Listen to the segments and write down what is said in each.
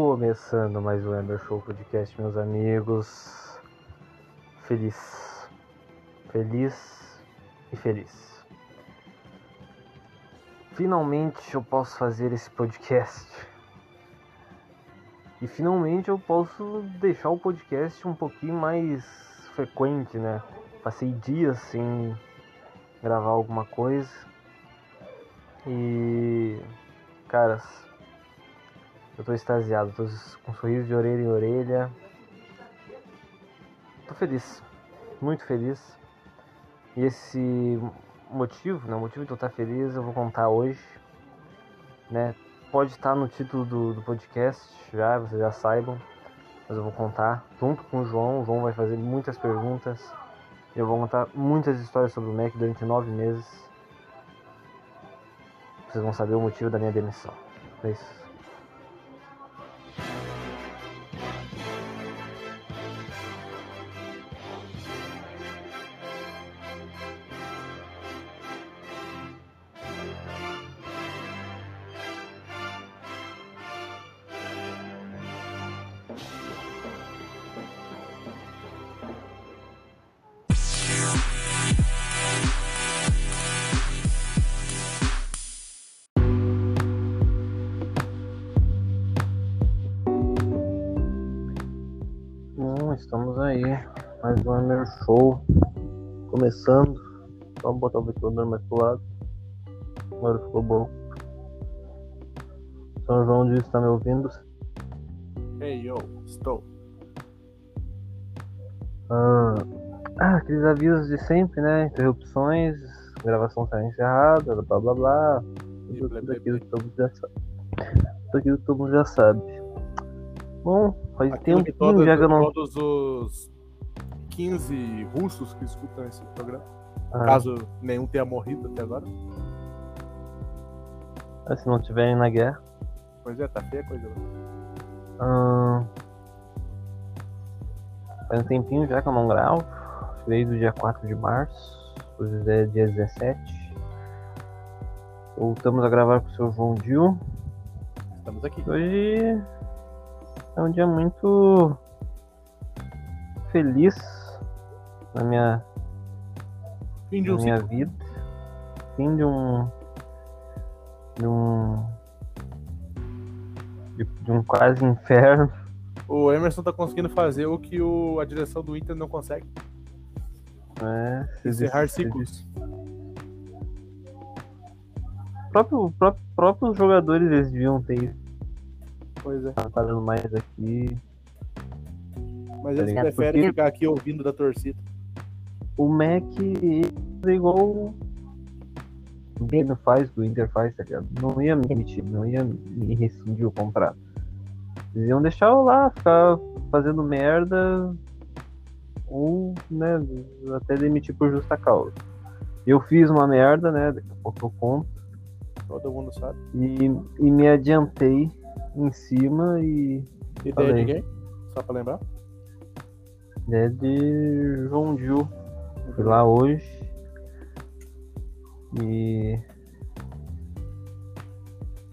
Começando mais um Ender Show Podcast, meus amigos. Feliz. Feliz e feliz. Finalmente eu posso fazer esse podcast. E finalmente eu posso deixar o podcast um pouquinho mais frequente, né? Passei dias sem gravar alguma coisa. E. Caras, eu tô extasiado, tô com um sorriso de orelha em orelha. Tô feliz, muito feliz. E esse motivo, né, o motivo de eu estar feliz, eu vou contar hoje, né? Pode estar no título do, do podcast, já, vocês já saibam, mas eu vou contar junto com o João. O João vai fazer muitas perguntas. Eu vou contar muitas histórias sobre o Mac durante nove meses. Vocês vão saber o motivo da minha demissão. É isso. Começando. Vamos botar o ventilador mais pro lado. Agora ficou bom. São João diz está me ouvindo. Hey yo, estou. Ah, ah, aqueles avisos de sempre, né? Interrupções, gravação está encerrada, blá blá blá. Tudo, tudo aquilo que todo mundo já sabe. Tudo aquilo que todo mundo já sabe. Bom, faz já que eu não. todos os 15 russos que escutam esse programa, Ah, caso nenhum tenha morrido até agora. ah, se não tiverem na guerra. Pois é, tá feia a coisa. né? Ah, faz um tempinho já que eu não gravo. Desde o dia 4 de março. Hoje é dia 17. Voltamos a gravar com o seu João Dil. Estamos aqui. Hoje é um dia muito feliz na minha, Fim de na um minha ciclo. vida. Fim de um. De um. De, de um quase inferno. O Emerson tá conseguindo fazer o que o, a direção do Inter não consegue. Se- Encerrar ciclos. próprio, próprio, próprios jogadores eles deviam ter isso. Pois é. Tá dando mais aqui. Mas Tá eles preferem Porque- ficar aqui ouvindo da torcida. O Mac é igual o Grêmio faz, o Inter faz, tá ligado? Não ia me demitir, não ia me rescindir o contrato. Eles iam deixar eu lá, ficar fazendo merda ou, né, até demitir por justa causa. Eu fiz uma merda, né, daqui a pouco eu conto, Todo mundo sabe. e, e me adiantei em cima e Ideia Falei. de quem? Só pra lembrar. né, de João Gil. Fui lá hoje e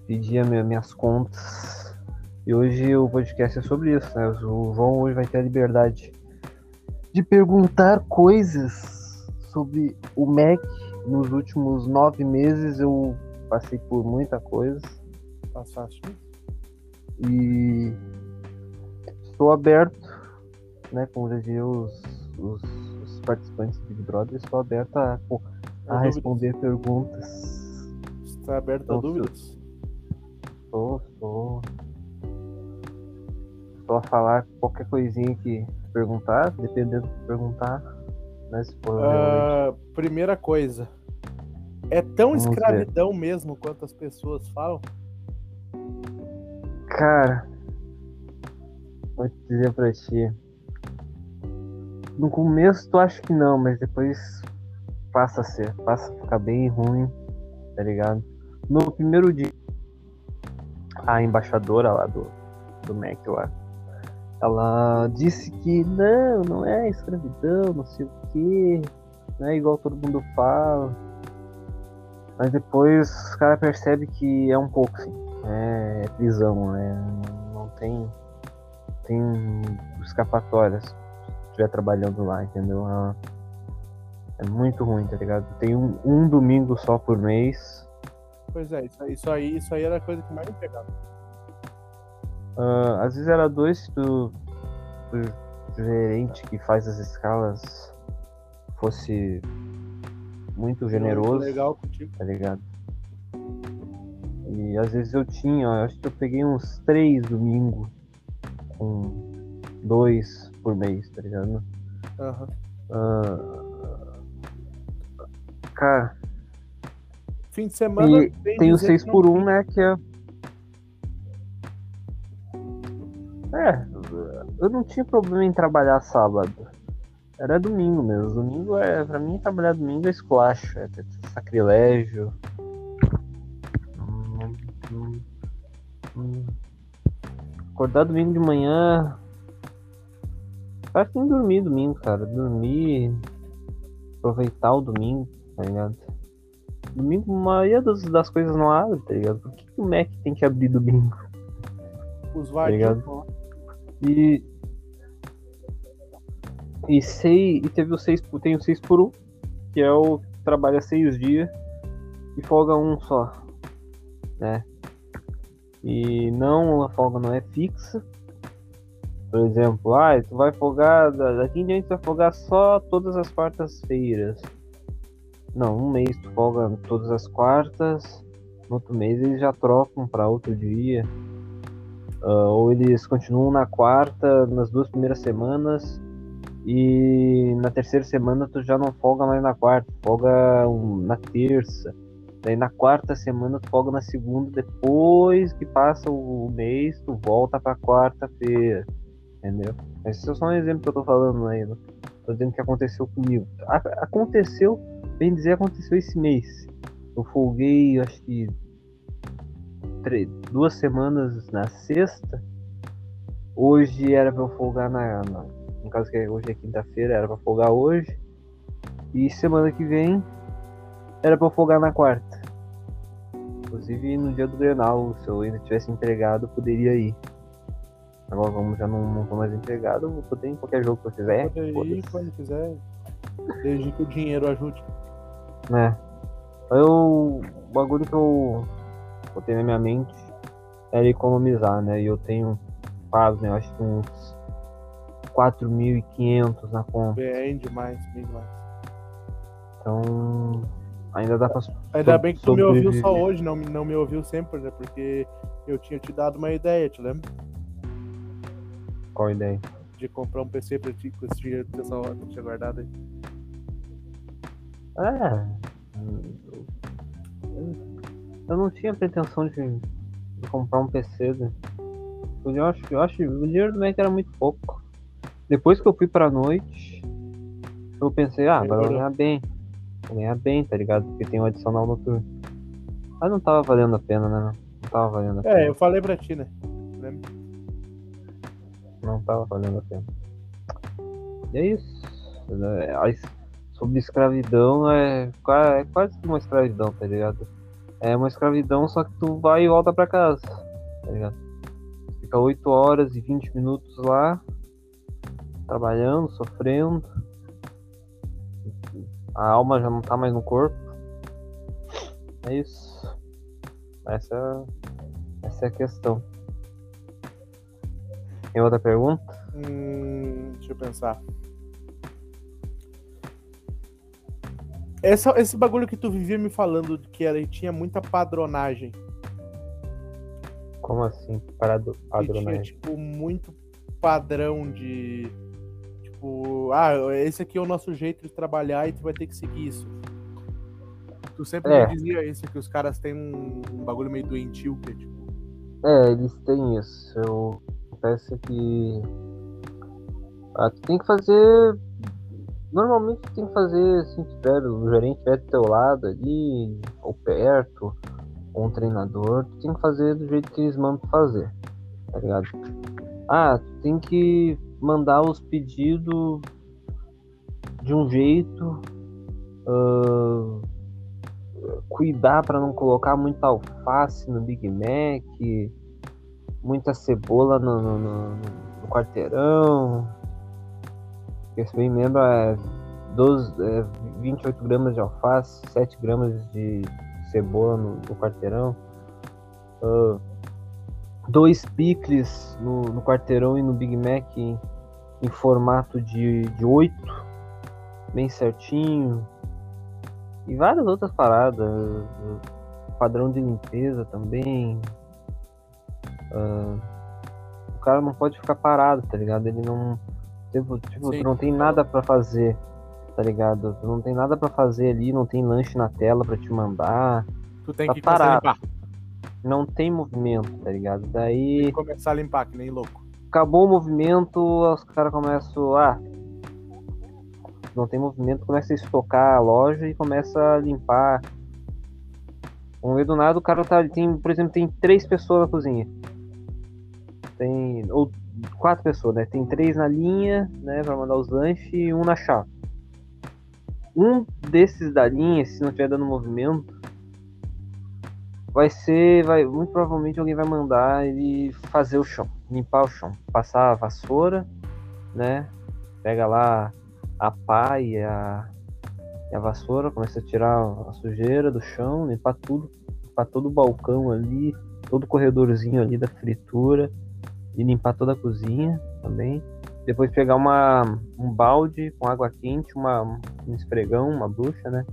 pedi as minhas contas. E hoje o podcast é sobre isso, né? O João hoje vai ter a liberdade de perguntar coisas sobre o Mac. Nos últimos nove meses eu passei por muita coisa Passaste. e estou aberto, né? Como já diziam os, os, os participantes do Big Brother, estou aberto a, a Dúvidas? responder perguntas. Está aberto a Então, dúvidas? Estou, estou. Estou a falar qualquer coisinha que perguntar, dependendo do que perguntar. Né, for realmente- Ah, primeira coisa. É tão Vamos ver. escravidão mesmo quanto as pessoas falam? Cara, vou te dizer pra ti. No começo tu acha que não, mas depois passa a ser, passa a ficar bem ruim, tá ligado? No primeiro dia, a embaixadora lá do, do MEC lá, ela disse que não, não é escravidão, não sei o que, não é igual todo mundo fala. Mas depois os caras percebem que é um pouco sim. É prisão, né? Não tem, tem escapatórias estiver trabalhando lá, entendeu? É, é muito ruim, tá ligado? Tem um, um domingo só por mês. Pois é, isso, aí- isso aí, era a coisa que mais me pegava. Ah, às vezes era dois se tu, o gerente que faz as escalas fosse muito generoso, Legal contigo. tá ligado? E às vezes eu tinha, eu acho que eu peguei uns três domingos com dois por mês, tá ligado? Aham. Ah, cara, Fim de semana. E tem o dizer 6 que por não- 1 né? Que é. É, eu não tinha problema em trabalhar sábado. Era domingo mesmo. Domingo é. Pra mim, trabalhar domingo é esculacho, é sacrilégio. Acordar domingo de manhã. Acho que nem dormir domingo, cara. Dormir. Aproveitar o domingo, tá ligado? Domingo, a maioria das, das coisas não abre, tá ligado? Por que, que o Mac tem que abrir domingo? Os ligado? vadios. E. E sei. E teve o 6 por. Tem o 6 por 1, que é o que trabalha seis dias e folga um só. Né? E não, a folga não é fixa. Por exemplo, ah, tu vai folgar. da- Daqui em diante tu vai folgar só todas as quartas-feiras. Não, um mês tu folga todas as quartas. No outro mês eles já trocam para outro dia. Ah, ou eles continuam na quarta, nas duas primeiras semanas, e na terceira semana tu já não folga mais na quarta, folga na terça. Daí na quarta semana tu folga na segunda, depois que passa o mês, tu volta pra quarta-feira. Entendeu? Esse é só um exemplo que eu tô falando aí. Né? Tô dizendo que aconteceu comigo. A- aconteceu, bem dizer, aconteceu esse mês. Eu folguei, acho que tre- duas semanas na sexta. Hoje era pra eu folgar na, na- No caso que hoje é quinta-feira, era pra folgar hoje. E semana que vem era pra eu folgar na quarta. Inclusive no dia do Grenal, se eu ainda tivesse empregado, eu poderia ir. Agora como já não, não tô mais empregado, eu vou poder ir em qualquer jogo que eu quiser. Pode ir quando quiser. Desde que o dinheiro ajude. né? Eu, o bagulho que eu botei na minha mente era economizar, né? E eu tenho pago, né? Eu acho que uns 4.500 na conta. Bem demais, bem demais. Então, ainda dá pra. Ainda Sob- bem que tu me ouviu só hoje, não, não me ouviu sempre, né? Porque eu tinha te dado uma ideia, te lembra? Qual a ideia? De comprar um PC pra ti com esse dinheiro que hora que eu tinha guardado aí. É. Eu não tinha pretensão de, de comprar um PC. Né? Eu acho, eu acho o dinheiro do Mac era muito pouco. Depois que eu fui pra noite, eu pensei, ah, agora eu vou ganhar bem. Vou ganhar bem, tá ligado? Porque tem um adicional noturno. Mas não tava valendo a pena, né? Não tava valendo a pena. É, eu falei pra ti, né? Não tava valendo a pena. E é isso. É, Sobre escravidão é, é quase uma escravidão, tá ligado? É uma escravidão, só que tu vai e volta pra casa, tá ligado? Fica 8 horas e 20 minutos lá, trabalhando, sofrendo. A alma já não tá mais no corpo. É isso. Essa, essa é a questão. Tem outra pergunta? Hum, deixa eu pensar. Essa, esse bagulho que tu vivia me falando de que era, tinha muita padronagem. Como assim? Parado, Que tinha, padronagem. tipo, muito padrão de. Tipo, ah, esse aqui é o nosso jeito de trabalhar e tu vai ter que seguir isso. Tu sempre É. me dizia isso, que os caras têm um, um bagulho meio doentio, que é tipo. É, eles têm isso. Eu peço que. Ah, tu tem que fazer. Normalmente tu tem que fazer se tiver, o gerente estiver do teu lado ali, ou perto, ou um treinador, tu tem que fazer do jeito que eles mandam fazer. Tá ligado? Ah, tu tem que mandar os pedidos de um jeito. ah, cuidar para não colocar muita alface no Big Mac muita cebola no, no, no, no quarteirão. Que se bem lembro é, 12, é 28 gramas de alface, 7 gramas de cebola no, no quarteirão. Uh, dois picles no, no, quarteirão e no Big Mac em, em formato de, de 8, bem certinho. E várias outras paradas. Padrão de limpeza também. Uh, o cara não pode ficar parado, tá ligado? Ele não. Tipo, tipo tu não tem nada para fazer, tá ligado? Tu não tem nada para fazer ali, não tem lanche na tela para te mandar. Tu tem tá que parado. Não tem movimento, tá ligado? Daí. Tem que começar a limpar, que nem louco. Acabou o movimento, os caras começam. Ah, não tem movimento, começa a estocar a loja e começa a limpar. Vamos ver do nada, o cara tá. Tem, por exemplo, tem três pessoas na cozinha. Tem. Ou quatro pessoas, né? Tem três na linha, né? Pra mandar os lanches e um na chave. Um desses da linha, se não estiver dando movimento, vai ser. Vai, muito provavelmente alguém vai mandar ele fazer o chão, limpar o chão, passar a vassoura, né? Pega lá a pá e a, e a vassoura, começa a tirar a sujeira do chão, limpar tudo, limpar todo o balcão ali, todo o corredorzinho ali da fritura e limpar toda a cozinha também. Depois pegar uma, um balde com água quente, uma, um esfregão, uma bruxa, né?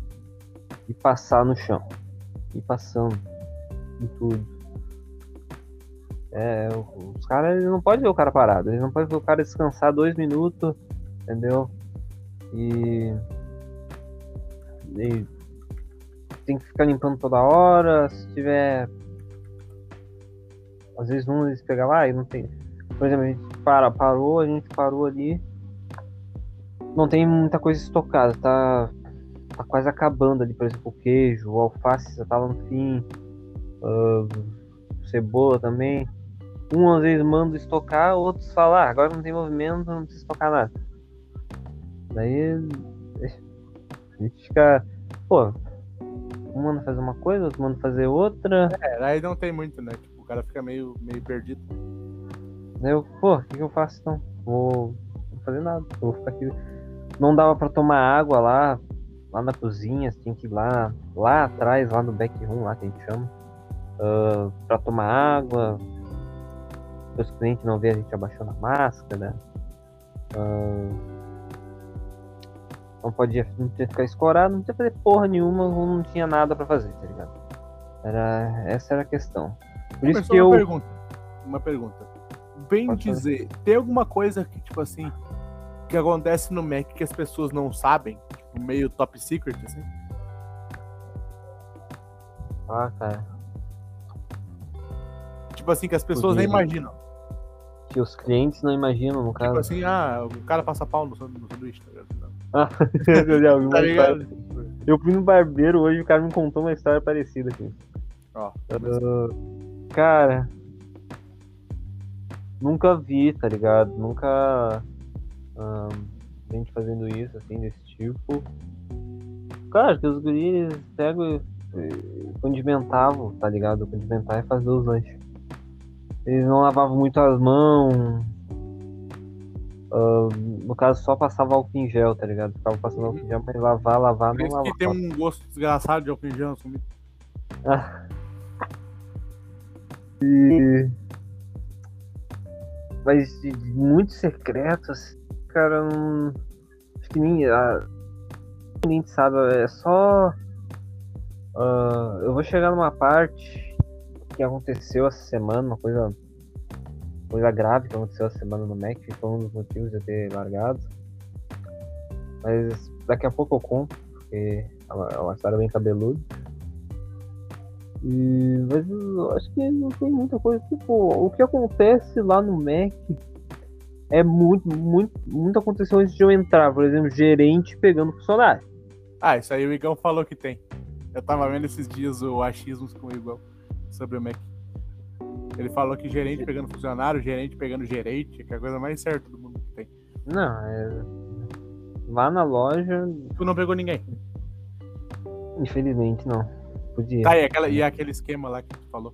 E passar no chão. E passando em tudo. É, os caras não podem ver o cara parado, eles não podem ver o cara descansar dois minutos, entendeu? E, e tem que ficar limpando toda hora. Se tiver. Às vezes um eles pegam lá e não tem. Por exemplo, a gente para, parou, a gente parou ali. Não tem muita coisa estocada, tá, tá quase acabando ali, por exemplo, o queijo, o alface já tava no fim, uh, cebola também. Um às vezes manda estocar, outros falam, ah, agora não tem movimento, não precisa estocar nada. Daí a gente fica, pô, um manda fazer uma coisa, outro manda fazer outra. É, aí não tem muito, né? Cara fica meio, meio perdido. Eu, pô, o que, que eu faço então? Vou, vou fazer nada, vou ficar aqui. Não dava pra tomar água lá, lá na cozinha, tinha que ir lá, lá atrás, lá no back room, lá que a gente chama, uh, pra tomar água. Os clientes não vê a gente abaixando a máscara. Uh, não podia, não podia ficar escorado, não tinha fazer porra nenhuma, não tinha nada para fazer, tá ligado? Era, essa era a questão. Por isso que uma eu. Pergunta, uma pergunta. Bem Pode dizer, fazer. tem alguma coisa que, tipo assim, que acontece no Mac que as pessoas não sabem? Tipo, meio top secret, assim? Ah, cara. Tipo assim, que as pessoas nem imaginam. Que os clientes não imaginam, no tipo caso. Tipo assim, ah, o cara passa pau no sanduíche, tá ligado? Tá ligado? Eu fui no barbeiro hoje e o cara me contou uma história parecida aqui. Ó. Uh, cara. Nunca vi, tá ligado? Nunca. Um, gente fazendo isso, assim, desse tipo. Cara, que os guris pegam e condimentavam, tá ligado? Condimentar e fazer os lanches. Eles não lavavam muito as mãos, Uh, no caso, só passava álcool em gel, tá ligado? Ficava passando álcool em gel, mas lavar, lavar, não lavar. que tem um gosto desgraçado de álcool em gel sumido. Ah. E... Mas de, de muito secreto, assim, cara, não... acho que nem, a... nem sabe, é só. Uh, eu vou chegar numa parte que aconteceu essa semana, uma coisa coisa grave que aconteceu essa semana no Mac, que foi um dos motivos de eu ter largado. Mas daqui a pouco eu conto, porque é uma, é uma história bem cabeluda. E, mas acho que não tem muita coisa. Tipo, o que acontece lá no Mac é muito, muito, muito aconteceu antes de eu entrar. Por exemplo, gerente pegando funcionário. Ah, isso aí o Igão falou que tem. Eu tava vendo esses dias o achismos com o Igão sobre o Mac. Ele falou que gerente pegando funcionário, gerente pegando gerente, que é a coisa mais certa do mundo que tem. Não, é. Lá na loja. Tu não pegou ninguém? Infelizmente não. Podia. Tá, e, aquela, e aquele esquema lá que tu falou?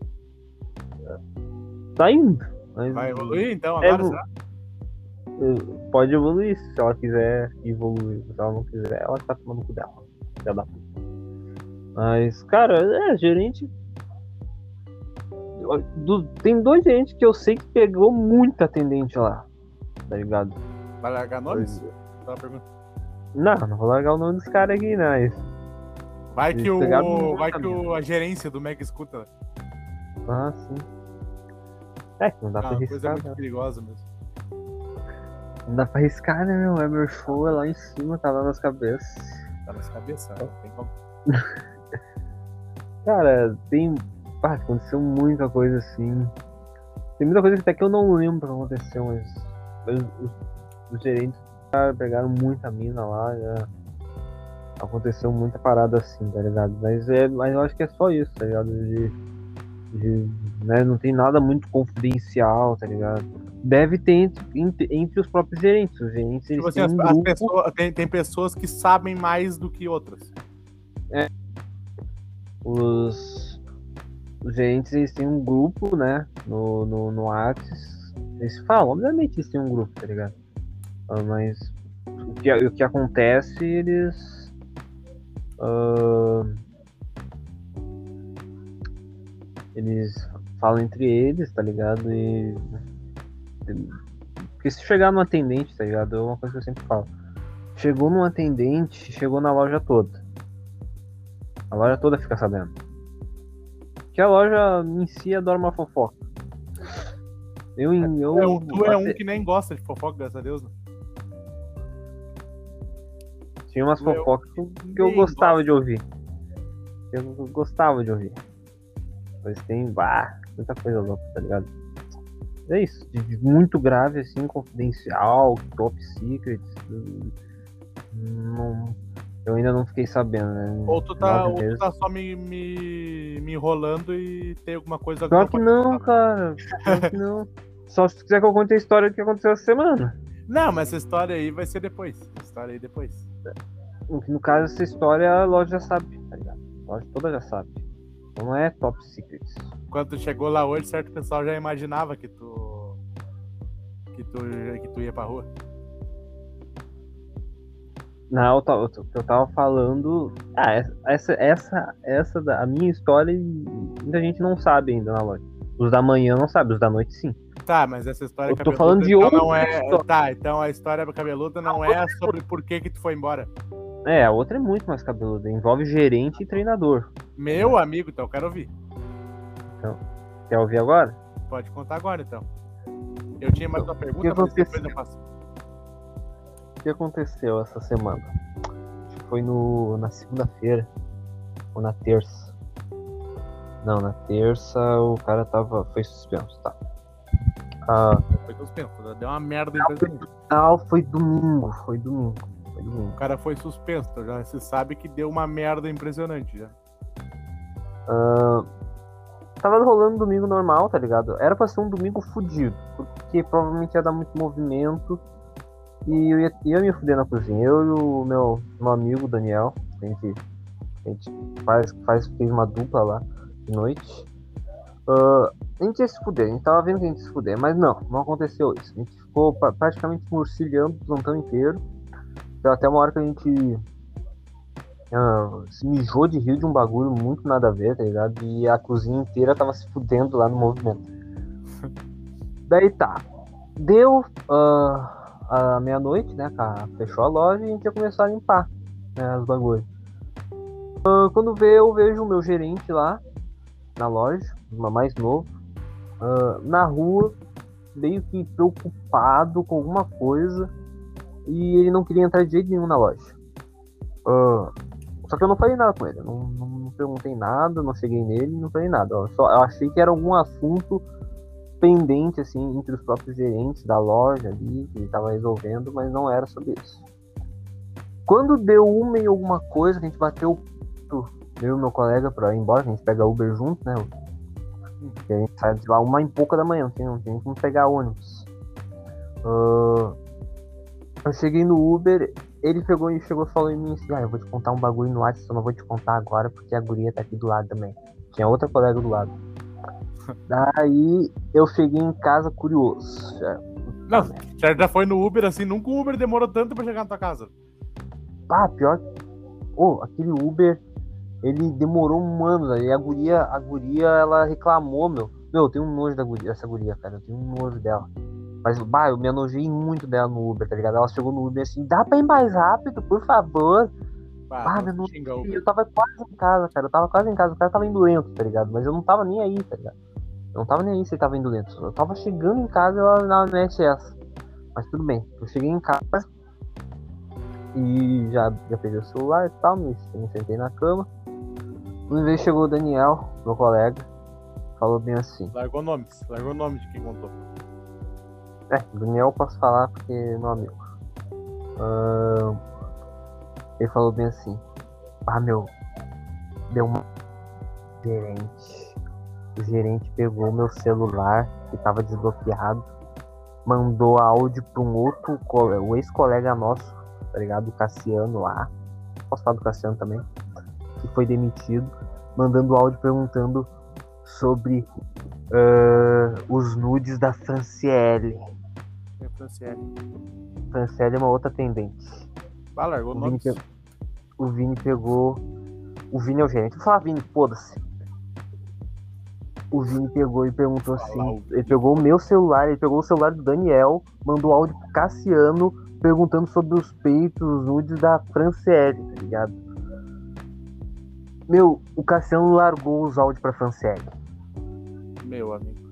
tá indo. Mas Vai evoluir então É, agora, vo- será? pode evoluir se ela quiser evoluir. Se ela não quiser, ela tá tomando cu dela. Da puta. Mas, cara, é, gerente. do- tem dois gerentes que eu sei que pegou muita atendente lá. Tá ligado? Vai largar nomes? Pergunta. Não, não vou largar o nome dos caras aqui, não. Vai que, o, muito vai que o, a gerência do Mac escuta. Ah, sim. É, que não dá Ah, pra uma coisa arriscar, muito né? perigosa mesmo. Não dá pra arriscar, né, meu? O Emer Show é lá em cima, tá lá nas cabeças. Tá nas cabeças, não tem como. Cara, tem. Ah, aconteceu muita coisa assim. Tem muita coisa que até que eu não lembro que aconteceu, mas. mas os, os gerentes pegaram muita mina lá, já. Aconteceu muita parada assim, tá ligado? Mas, é, mas eu acho que é só isso, tá ligado? De, de, né, não tem nada muito confidencial, tá ligado? Deve ter entre, entre, entre os próprios gerentes. Os gerentes Tipo assim, as, um as pessoas, tem, tem pessoas que sabem mais do que outras. os, os gerentes eles têm um grupo, né? No, no, no Whats. Eles falam, obviamente eles têm um grupo, tá ligado? Ah, mas o que, o que acontece, eles. Ah, eles falam entre eles, tá ligado? E. Porque se chegar num atendente, tá ligado? É uma coisa que eu sempre falo. Chegou num atendente, chegou na loja toda. A loja toda fica sabendo. Que a loja em si adora uma fofoca. Eu, eu, É, um- tu é um que nem gosta de fofoca, graças a Deus. Né? Tinha umas fofocas que eu- gostava de ouvir. Eu gostava de ouvir. Mas tem bah, muita coisa louca, tá ligado? É isso. de- muito grave, assim, confidencial, top secret. Não, eu ainda não fiquei sabendo, né? Ou tu tá, ou tu tá só me, me, me enrolando e tem alguma coisa Pior alguma que não, cara. Pior que não. Só se tu quiser que eu conte a história do que aconteceu essa semana. Não, mas essa história aí vai ser depois. História aí depois. No caso, essa história a loja já sabe, tá ligado? A loja toda já sabe. Então não é top secret. Quando tu chegou lá hoje, certo pessoal já imaginava que tu. que tu, que tu ia pra rua. Não, eu tava, eu tava falando. Ah, essa, essa, essa, da, a minha história, muita gente não sabe ainda na loja. Os da manhã não sabe, os da noite sim. Tá, mas essa história Eu tô cabeluda falando de então outra não é. história. Tá, então a história cabeluda não é sobre por que que tu foi embora. É, a outra é muito mais cabeluda. Envolve gerente e treinador. Meu amigo, então eu quero ouvir. Quer ouvir agora? Pode contar agora então. Eu tinha mais uma pergunta, que mas depois eu faço. O que aconteceu essa semana? Acho que foi no, na segunda-feira. Ou na terça. Não, na terça o cara tava. Foi suspenso, tá. Ah, Foi suspenso. Deu uma merda impressionante. não, foi domingo. Foi domingo. Foi domingo. O cara foi suspenso, então já se sabe que deu uma merda impressionante já. Ah, tava rolando domingo normal, tá ligado? Era pra ser um domingo fudido, porque provavelmente ia dar muito movimento e eu ia, ia me fuder na cozinha. Eu e o meu, meu amigo Daniel, a gente, a gente faz, faz, fez uma dupla lá noite. Ah, a gente ia se fuder, a gente tava vendo que a gente ia se fuder, mas não, não aconteceu isso. A gente ficou pra- praticamente morcilhando o plantão inteiro. Deu até uma hora que a gente ah, se mijou de rir de um bagulho muito nada a ver, tá ligado? E a cozinha inteira tava se fudendo lá no movimento. Daí tá. Deu ah, a meia-noite, né? ca- Fechou a loja e a gente ia começar a limpar né, os bagulhos. Ah, quando vê, eu vejo o meu gerente lá na loja, uma mais novo, ah, na rua, meio que preocupado com alguma coisa e ele não queria entrar de jeito nenhum na loja. Ah, só que eu não falei nada com ele, não, não, não perguntei nada, não cheguei nele, não falei nada. Eu, só, eu achei que era algum assunto pendente, assim, entre os próprios gerentes da loja ali, que ele tava resolvendo, mas não era sobre isso. Quando deu uma e alguma coisa, que a gente bateu eu e meu colega pra ir embora, a gente pega Uber junto, né? A gente sai de lá uma e pouca da manhã, não tem, não tem como pegar ônibus. Ah, eu cheguei no Uber, ele pegou e chegou e falou em mim assim, ah, eu vou te contar um bagulho no WhatsApp, só não vou te contar agora porque a guria tá aqui do lado também. Tinha outra colega do lado. Daí eu cheguei em casa curioso. Já. Não, já, já foi no Uber assim, nunca o Uber demorou tanto pra chegar na tua casa. Ah, pior. Ô, aquele Uber, ele demorou um ano, velho. E a guria, a guria, ela reclamou, meu. Meu, eu tenho um nojo da guria, dessa guria, cara. Eu tenho um nojo dela. Mas, bah, eu me enojei muito dela no Uber, tá ligado? Ela chegou no Uber assim, dá pra ir mais rápido, por favor. Bah, Ah, meu, não Uber. Eu tava quase em casa, cara. Eu tava quase em casa. O cara tava indo lento, tá ligado? Mas eu não tava nem aí, tá ligado? Eu não tava nem aí se ele tava indo lento. Eu tava chegando em casa e ela ela mete essa. Mas tudo bem. Eu cheguei em casa e já, já peguei o celular e tal, me, me sentei na cama. Uma vez chegou o Daniel, meu colega, falou bem assim. Largou nomes, largou o nome de quem contou. É, Daniel eu posso falar porque é meu amigo. Ahn, ele falou bem assim. Ah, meu. Deu uma. Gerente. O gerente pegou meu celular, que tava desbloqueado, mandou áudio pra um outro, co- o ex-colega nosso, tá ligado? O Cassiano lá. Posso falar do Cassiano também? Que foi demitido, mandando áudio perguntando sobre ah, os nudes da Franciele. É Franciele. Franciele é uma outra tendente. Bah, largou O Vini, nomes. pe- o Vini pegou. O Vini é o gerente. Vou falar Vini, foda-se. O Vini pegou e perguntou Fala, assim. Ele pegou o meu celular, ele pegou o celular do Daniel, mandou áudio pro Cassiano perguntando sobre os peitos, os nudes da Franciele, tá ligado? Meu, o Cassiano largou os áudios pra Franciele. Meu amigo.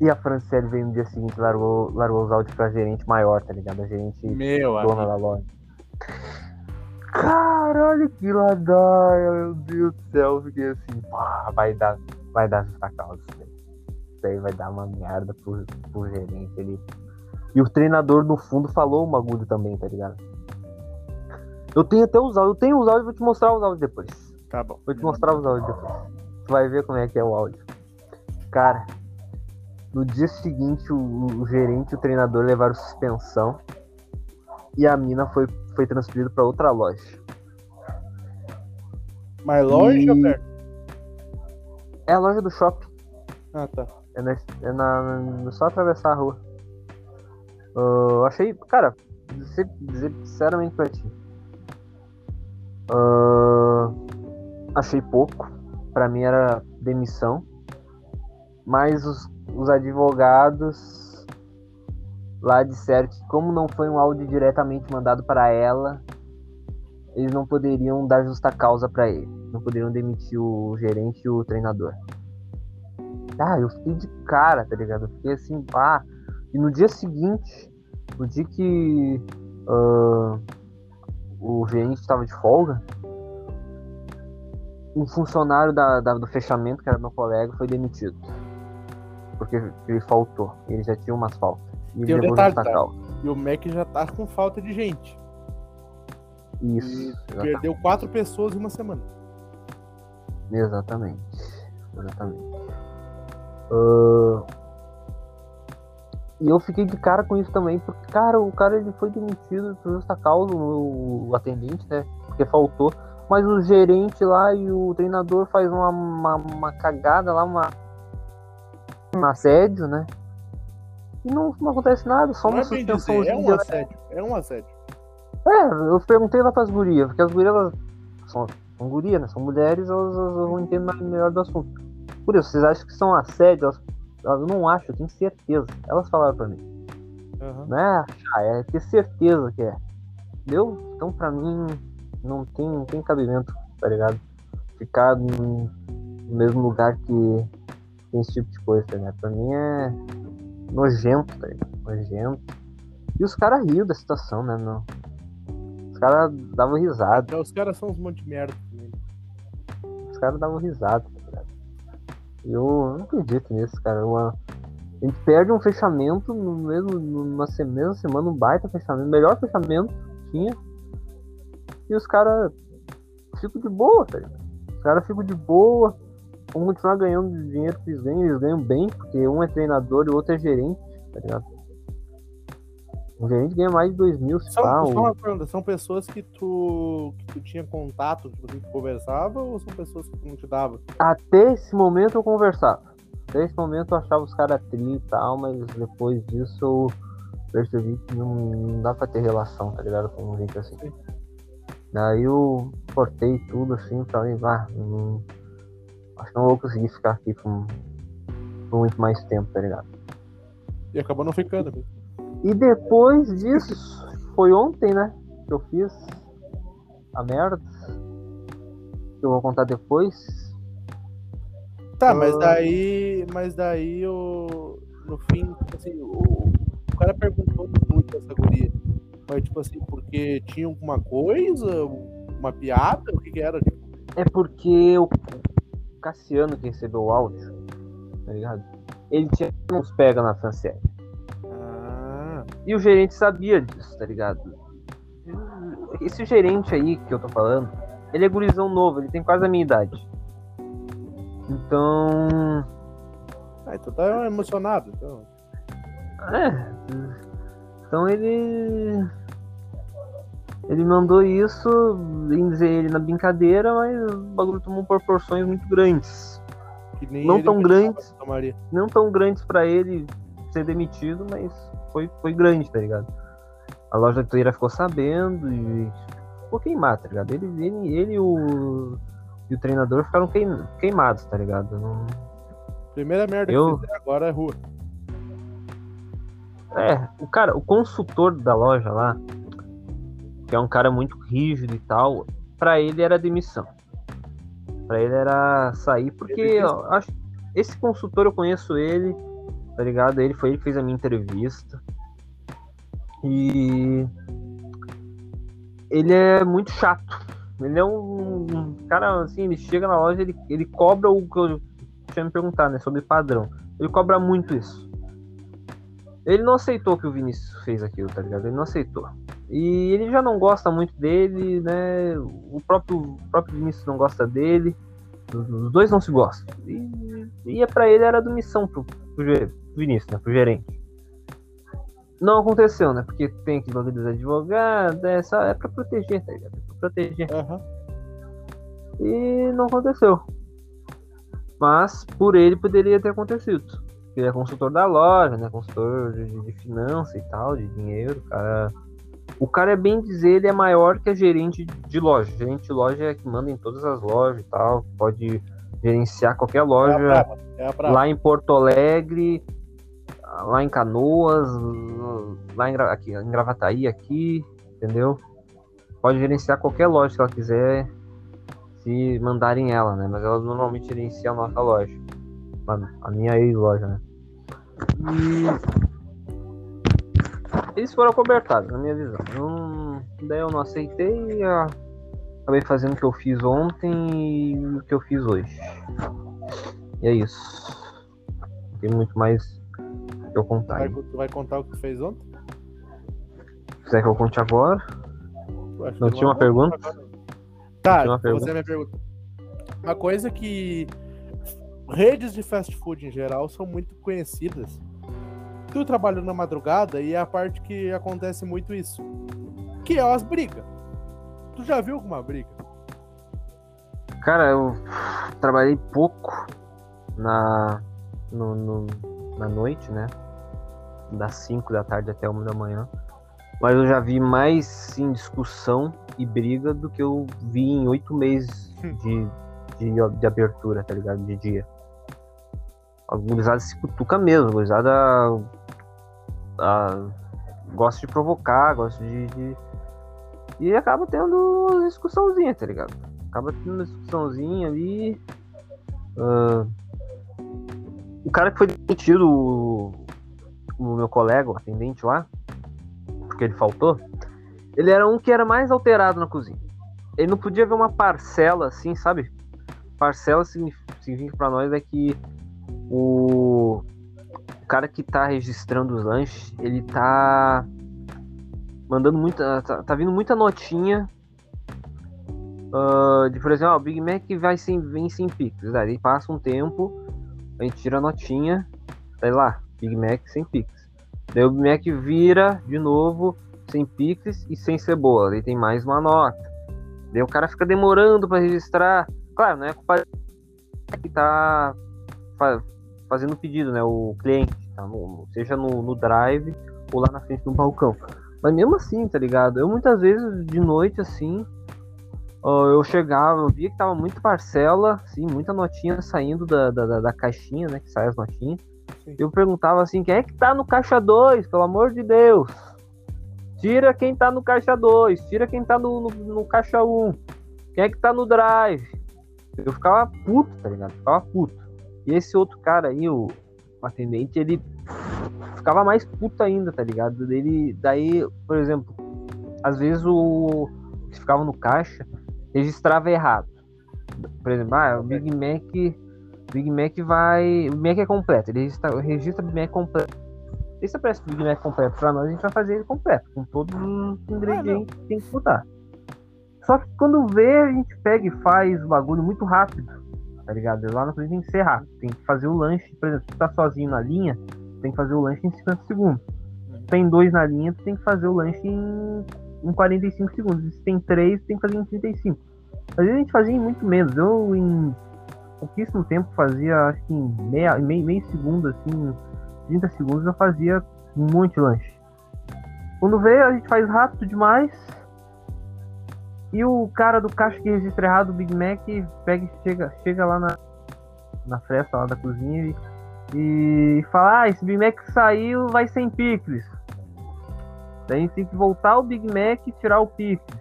E a Franciele veio no dia seguinte e largou, largou os áudios pra gerente maior, tá ligado? A gerente Meu dona amigo. da loja. Caralho, que ladaia, meu Deus do céu. Fiquei assim, pá, vai dar, vai dar justa causa. Isso vai dar uma merda pro, pro gerente ali. E o treinador no fundo falou um bagulho também, tá ligado? Eu tenho até os áudios, eu tenho os áudios, vou te mostrar os áudios depois. Tá bom. Vou te mostrar os áudios depois. Tu vai ver como é que é o áudio. Cara, no dia seguinte, o, o gerente e o treinador levaram suspensão. E a mina foi, foi transferida pra outra loja. Mais longe E- ou perto? É a loja do shopping. Ah, tá. É, na, é na- é só atravessar a rua. Eu achei, cara, dizer, dizer sinceramente pra ti. Ah, achei pouco. Pra mim era demissão. Mas os, os advogados lá disseram que como não foi um áudio diretamente mandado para ela, eles não poderiam dar justa causa pra ele. Não poderiam demitir o gerente e o treinador. Ah, eu fiquei de cara, tá ligado? Eu fiquei assim, pá. E no dia seguinte, no dia que ah, o gerente estava de folga, um funcionário da, da- do fechamento, que era meu colega, foi demitido. Porque ele faltou. Ele já tinha umas faltas. E ele Tem um levou detalhe, tá? E o Mac já tá com falta de gente. Isso. E perdeu quatro pessoas em uma semana. Exatamente. Exatamente. Ah, E eu fiquei de cara com isso também, porque, cara, o cara ele foi demitido por justa causa, o, atendente, né? Porque faltou. Mas o gerente lá e o treinador faz uma, uma, uma cagada lá, uma, um assédio, né? E não, não acontece nada, só Não uma é suspensão. dizer, é um assédio. É um assédio. É, eu perguntei lá pras gurias, porque as gurias elas são, são gurias, né? São mulheres, elas, elas não entendem mais melhor do assunto. Por isso, vocês acham que são assédio? Elas, elas não acham, eu tenho certeza. Elas falaram pra mim. Aham. Não é achar, é ter certeza que é. Entendeu? Então pra mim não tem, não tem cabimento, tá ligado? Ficar no, mesmo lugar que tem esse tipo de coisa, tá ligado? Pra mim é nojento, tá ligado? Nojento. E os caras riam da situação, né, meu? Os caras davam risada. Os caras são uns monte de merda também. Os caras davam risada? Eu não acredito nisso, cara. Uma... A gente perde um fechamento no mesmo, numa se- mesma semana, um baita fechamento, melhor fechamento que tinha. E os caras ficam de boa, tá ligado? Os caras ficam de boa, vão continuar ganhando dinheiro que eles ganham, eles ganham bem, porque um é treinador e o outro é gerente, tá ligado? O gerente ganha mais de 2 mil, São, pá, pergunta, são pessoas que tu, que tu tinha contato, tipo, assim, que tu conversava, ou são pessoas que tu não te dava? Até esse momento eu conversava. Até esse momento eu achava os caras tri e tal, mas depois disso eu percebi que não, não dá pra ter relação, tá ligado? Com gente assim. Sim. Daí eu cortei tudo assim, falei, ah, não, acho que não vou conseguir ficar aqui por, por muito mais tempo, tá ligado? E acabou não ficando. E depois disso, foi ontem, né? Que eu fiz a merda. Que eu vou contar depois. Tá, mas Ah. daí. Mas daí o. No fim, tipo assim, o, o cara perguntou muito essa guria. Mas tipo assim, porque tinha alguma coisa, uma piada, o que, que era? Tipo, É porque o Cassiano que recebeu o áudio, tá ligado? Ele tinha uns pega na Franciele. E o gerente sabia disso, tá ligado? Esse gerente aí que eu tô falando, ele é gurizão novo, ele tem quase a minha idade. Então. ah, então tá emocionado. Então. É. Então ele. Ele mandou isso, em dizer ele na brincadeira, mas o bagulho tomou proporções muito grandes. Que nem Não tão grandes. Não tão grandes pra ele ser demitido, mas foi, foi grande, tá ligado? A loja da Toeira ficou sabendo e ficou queimado, tá ligado? Ele, ele, ele e, o, e o treinador ficaram queim- queimados, tá ligado? Não- Primeira merda Eu- que agora é rua. É, o cara, o consultor da loja lá, que é um cara muito rígido e tal, pra ele era demissão. Pra ele era sair, porque ó, acho, esse consultor eu conheço ele, tá ligado? Ele foi ele que fez a minha entrevista. E ele é muito chato. Ele é um, um cara assim, ele chega na loja, ele, ele cobra o que eu tinha me perguntado, né? Sobre padrão. Ele cobra muito isso. Ele não aceitou que o Vinícius fez aquilo, tá ligado? Ele não aceitou. E ele já não gosta muito dele, né? O próprio, o próprio Vinícius não gosta dele. Os, dois não se gostam. E, e é pra ele era do missão pro, pro ge- Vinícius, né? Pro gerente. Não aconteceu, né? Porque tem aquele bagulho dos advogados, é, só, é pra proteger, tá ligado? É pra proteger. Aham. E não aconteceu. Mas por ele poderia ter acontecido. Ele é consultor da loja, né? Consultor de, de finança e tal, de dinheiro. Cara. O cara é bem dizer, ele é maior que a gerente de loja. Gerente de loja é que manda em todas as lojas e tal. Pode gerenciar qualquer É loja brava. É brava. lá em Porto Alegre, lá em Canoas, lá em, aqui, em Gravataí, aqui, entendeu? Pode gerenciar qualquer loja que ela quiser, se mandarem ela, né? Mas ela normalmente gerencia a nossa loja, a, minha ex-loja, né? E eles foram cobertados, na minha visão. Não- daí eu não aceitei e acabei fazendo o que eu fiz ontem e o que eu fiz hoje. E é isso. Não tem muito mais eu contar. Vai, tu vai contar o que tu fez ontem? Se quiser que eu conte agora. Acho Não tinha uma pergunta? Tá, uma vou fazer a minha pergunta. Uma coisa que redes de fast food em geral são muito conhecidas. Tu trabalha na madrugada e é a parte que acontece muito isso. Que é as brigas. Tu já viu alguma briga? Cara, eu trabalhei pouco na, no, no- na noite, né? Das 5 da tarde até 1 da manhã. Mas eu já vi mais sim, discussão e briga do que eu vi em oito meses de, de, de abertura, tá ligado? De dia. A gurizada se cutuca mesmo, a gurizada ah, gosta de provocar, gosta de, de- E acaba tendo discussãozinha, tá ligado? Acaba tendo uma discussãozinha ali. ah, o cara que foi demitido, o, o meu colega, o atendente lá, porque ele faltou, ele era um que era mais alterado na cozinha. Ele não podia ver uma parcela assim, sabe? Parcela significa, significa pra nós é que o, o cara que tá registrando os lanches, ele tá mandando muita. tá, tá vindo muita notinha ah, de, por exemplo, ah, o Big Mac vai sem, vem sem Pix. Aí passa um tempo, a gente tira a notinha, sei lá, Big Mac sem Pix. Daí o Big Mac vira de novo sem picles e sem cebola. Daí tem mais uma nota. Daí o cara fica demorando para registrar. Claro, não é culpa que tá fazendo pedido, né? O cliente, tá? seja no, no drive ou lá na frente do balcão. Mas mesmo assim, tá ligado? Eu muitas vezes de noite assim, eu chegava, eu via que tava muita parcela, assim, muita notinha saindo da, da, da caixinha, né? Que sai as notinhas. Sim. Eu perguntava assim, quem é que tá no caixa 2, pelo amor de Deus? Tira quem tá no caixa 2, tira quem tá no, no, no caixa 1. Um. Quem é que tá no drive? Eu ficava puto, tá ligado? ficava puto. E esse outro cara aí, o, o atendente, ele ficava mais puto ainda, tá ligado? Ele, daí, por exemplo, às vezes o que ficava no caixa registrava errado. Por exemplo, ah, o Big Mac, Big Mac vai, o Big Mac é completo, ele registra, registra o Big Mac completo. E se aparece o Big Mac completo para nós, a gente vai fazer ele completo, com todos os ingredientes que tem que botar. Só que quando vê, a gente pega e faz o bagulho muito rápido, tá ligado? Lá na cozinha tem que ser rápido, tem que fazer o lanche, por exemplo, se tu tá sozinho na linha, tem que fazer o lanche em 50 segundos. Se tem dois na linha, tu tem que fazer o lanche em, em 45 segundos. Se tem três, tu tem que fazer em 35. Às vezes a gente fazia em muito menos. Eu, em pouquíssimo tempo, fazia, acho que em meia, meio, meio segundo, assim, 30 segundos, eu fazia um monte de lanche. Quando vê, a gente faz rápido demais. E o cara do caixa que registra errado o Big Mac pega chega, chega lá na, na fresta lá da cozinha e e falar, ah, esse Big Mac saiu, vai sem picles. A gente tem que voltar o Big Mac e tirar o picles.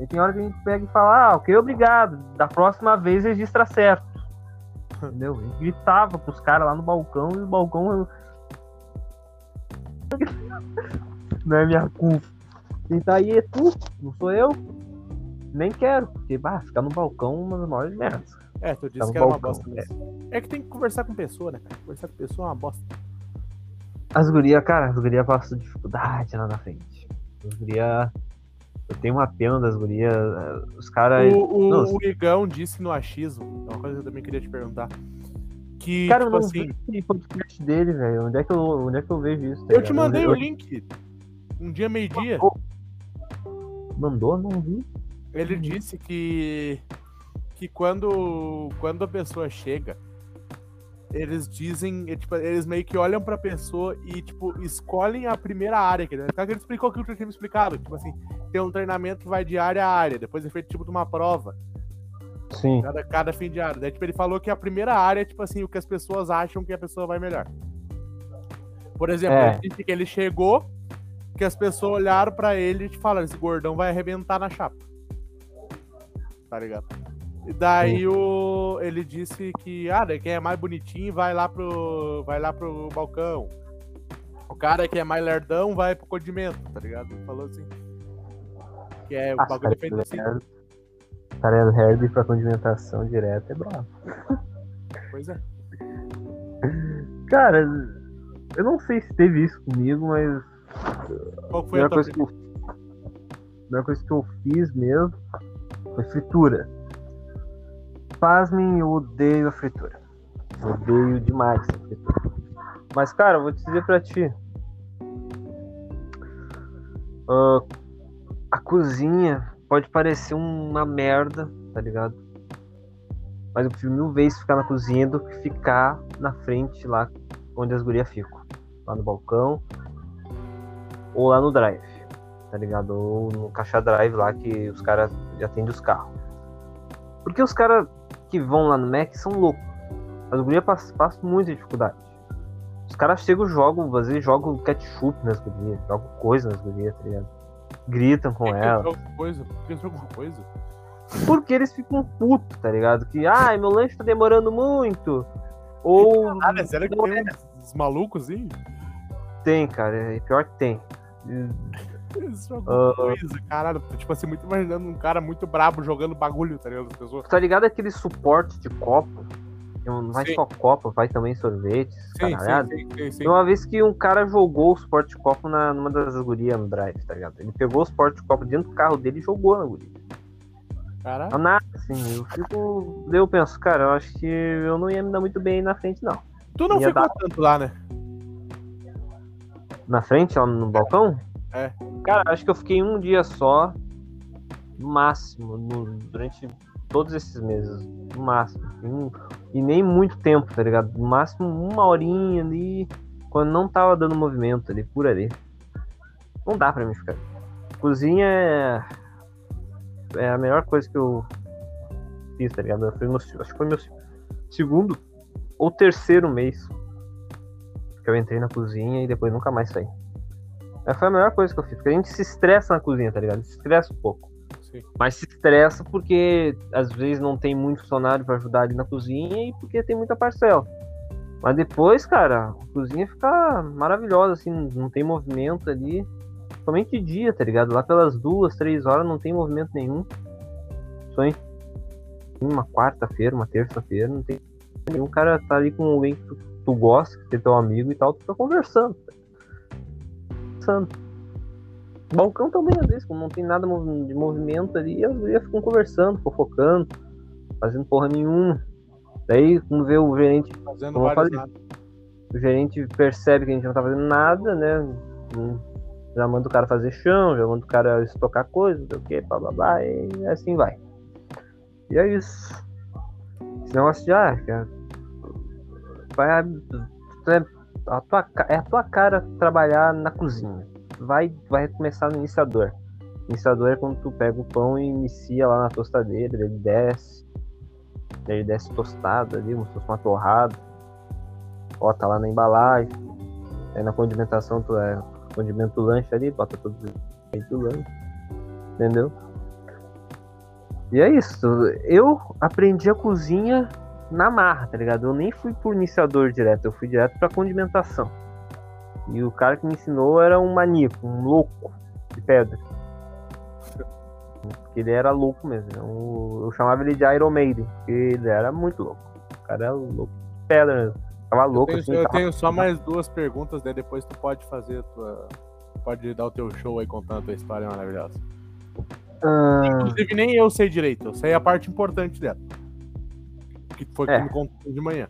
E tem hora que a gente pega e fala, ah, ok, obrigado. Da próxima vez registra certo. Entendeu? A gente gritava pros caras lá no balcão e o balcão. não é minha culpa. Quem tá aí é tu, não sou eu. Nem quero, porque bah, ficar no balcão é uma das maiores merdas. É, tu disse tá que era balcão. uma bosta mesmo. É. é. que tem que conversar com pessoa, né, cara? Conversar com pessoa é uma bosta. As gurias, cara, as gurias passam dificuldade lá na frente. As gurias. Eu tenho uma pena das gurias. Os caras. O, o, o Igão disse no achismo, é uma coisa que eu também queria te perguntar. Que, cara, tipo eu não assim, vi podcast dele, velho. Onde, é que eu, onde é que eu vejo isso? Tá eu te mandei eu... o link. Um dia, meio-dia. Mandou? Não vi. Ele disse que que quando, quando a pessoa chega, eles dizem, tipo, eles meio que olham pra pessoa e, tipo, escolhem a primeira área. Que, né? ele explicou aquilo que eu tinha explicado. Tipo assim, tem um treinamento que vai de área a área, depois é feito tipo de uma prova. Sim. Cada, cada fim de área. Daí, tipo, ele falou que a primeira área é, tipo assim, o que as pessoas acham que a pessoa vai melhor. Por exemplo, é. ele disse que ele chegou, que as pessoas olharam para ele e falaram, esse gordão vai arrebentar na chapa. Tá ligado? E daí o, ele disse que, ah, quem é mais bonitinho vai lá pro, vai lá pro balcão. O cara que é mais lerdão vai pro condimento, tá ligado? Ele falou assim. Que é o ah, bagulho feito assim. O cara é lerdo e pra condimentação direta é bravo. Pois é. Cara, eu não sei se teve isso comigo, mas. Qual foi a, a coisa que eu, a primeira coisa que eu fiz mesmo foi fritura pasmem, eu odeio a fritura. odeio demais a fritura. Mas, cara, eu vou te dizer pra ti. Uh, a cozinha pode parecer uma merda, tá ligado? Mas eu prefiro mil vezes ficar na cozinha do que ficar na frente lá onde as gurias ficam. Lá no balcão. Ou lá no drive, tá ligado? Ou no caixa drive lá que os caras atendem os carros. Porque os caras que vão lá no Mac são loucos. As gurias passam, passam muita dificuldade. Os caras chegam, jogam, às vezes jogam ketchup nas gurias, jogam coisa nas gurias, tá ligado? Gritam com elas. Coisa? Por que jogam coisa? Porque eles ficam putos, tá ligado? Que, ai, meu lanche tá demorando muito. Ou. Ah, né? Será que tem uns malucos assim? Tem, cara, é pior que tem. Uh, coisa, caralho. Tipo assim, muito imaginando um cara muito brabo jogando bagulho, tá ligado? pessoas. Tá ligado aquele suporte de copo? Não vai sim. só copo, vai também sorvete, sim, sim, sim, sim, Uma vez que um cara jogou o suporte de copo na, numa das gurias no drive, tá ligado? Ele pegou o suporte de copo dentro do carro dele e jogou na guria. Caralho. Nada, assim, eu fico. Eu penso, cara, eu acho que eu não ia me dar muito bem na frente, não. Tu não ia ficou dar... tanto lá, né? Na frente, ó, no balcão? É. Cara, acho que eu fiquei um dia só, no máximo, no- durante todos esses meses. No máximo. Um- e nem muito tempo, tá ligado? No máximo uma horinha ali, quando não tava dando movimento ali, por ali. Não dá pra mim ficar. Cozinha é. É a melhor coisa que eu fiz, tá ligado? Meu- acho que foi meu segundo ou terceiro mês que eu entrei na cozinha e depois nunca mais saí. Essa foi a melhor coisa que eu fiz, porque a gente se estressa na cozinha, tá ligado? Se estressa um pouco. Sim. Mas se estressa porque às vezes não tem muito funcionário pra ajudar ali na cozinha e porque tem muita parcela. Mas depois, cara, a cozinha fica maravilhosa, assim, não tem movimento ali. Somente de dia, tá ligado? Lá pelas duas, três horas não tem movimento nenhum. Só em uma quarta-feira, uma terça-feira, não tem nenhum cara tá ali com alguém que tu, tu gosta, que é teu amigo e tal, tu tá conversando. Conversando. Balcão também, às vezes, quando não tem nada de movimento ali, as gurias ficam conversando, fofocando, fazendo porra nenhuma. Daí, quando vê o gerente Fazendo Como vários nada. o gerente percebe que a gente não tá fazendo nada, né? Hum, Já manda o cara fazer chão, já manda o cara estocar coisa, não sei o que, blá blá blá, e assim vai. E é isso. Esse negócio de, ah, cara, vai, é, a tua, é a tua cara trabalhar na cozinha. Vai, vai começar no iniciador. Iniciador é quando tu pega o pão e inicia lá na tostadeira, ele desce, ele desce tostado ali, como se fosse uma torrada ó, tá lá na embalagem. Aí na condimentação tu é condimento do lanche ali, bota os ingredientes do lanche. Entendeu? E é isso. Eu aprendi a cozinha na marra, tá ligado? Eu nem fui por iniciador direto, eu fui direto pra condimentação. E o cara que me ensinou era um maníaco, um louco de pedra. Porque ele era louco mesmo. né? Eu, eu chamava ele de Iron Maiden, porque ele era muito louco. O cara era louco de pedra mesmo. Tava Eu louco tenho, assim. eu tava- tenho só mais duas perguntas, daí depois tu pode fazer a tua. Pode dar o teu show aí contando a tua história maravilhosa. Ah, Inclusive, nem eu sei direito, eu sei a parte importante dela. Que foi que É. tu me contou de manhã.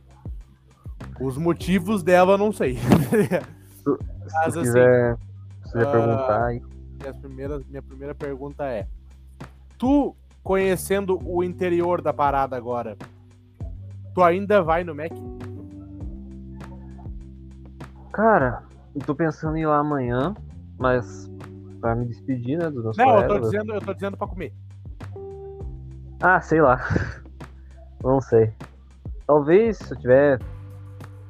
Os motivos dela não sei. se Mas assim, quiser, se quiser ah, perguntar aí. minha primeira pergunta é: Tu, conhecendo o interior da parada agora, tu ainda vai no Mac? Cara, eu tô pensando em ir lá amanhã, mas pra me despedir, né, dos meus Não, eu tô colegas. dizendo, eu tô dizendo pra comer. Ah, sei lá. Não sei. Talvez se eu tiver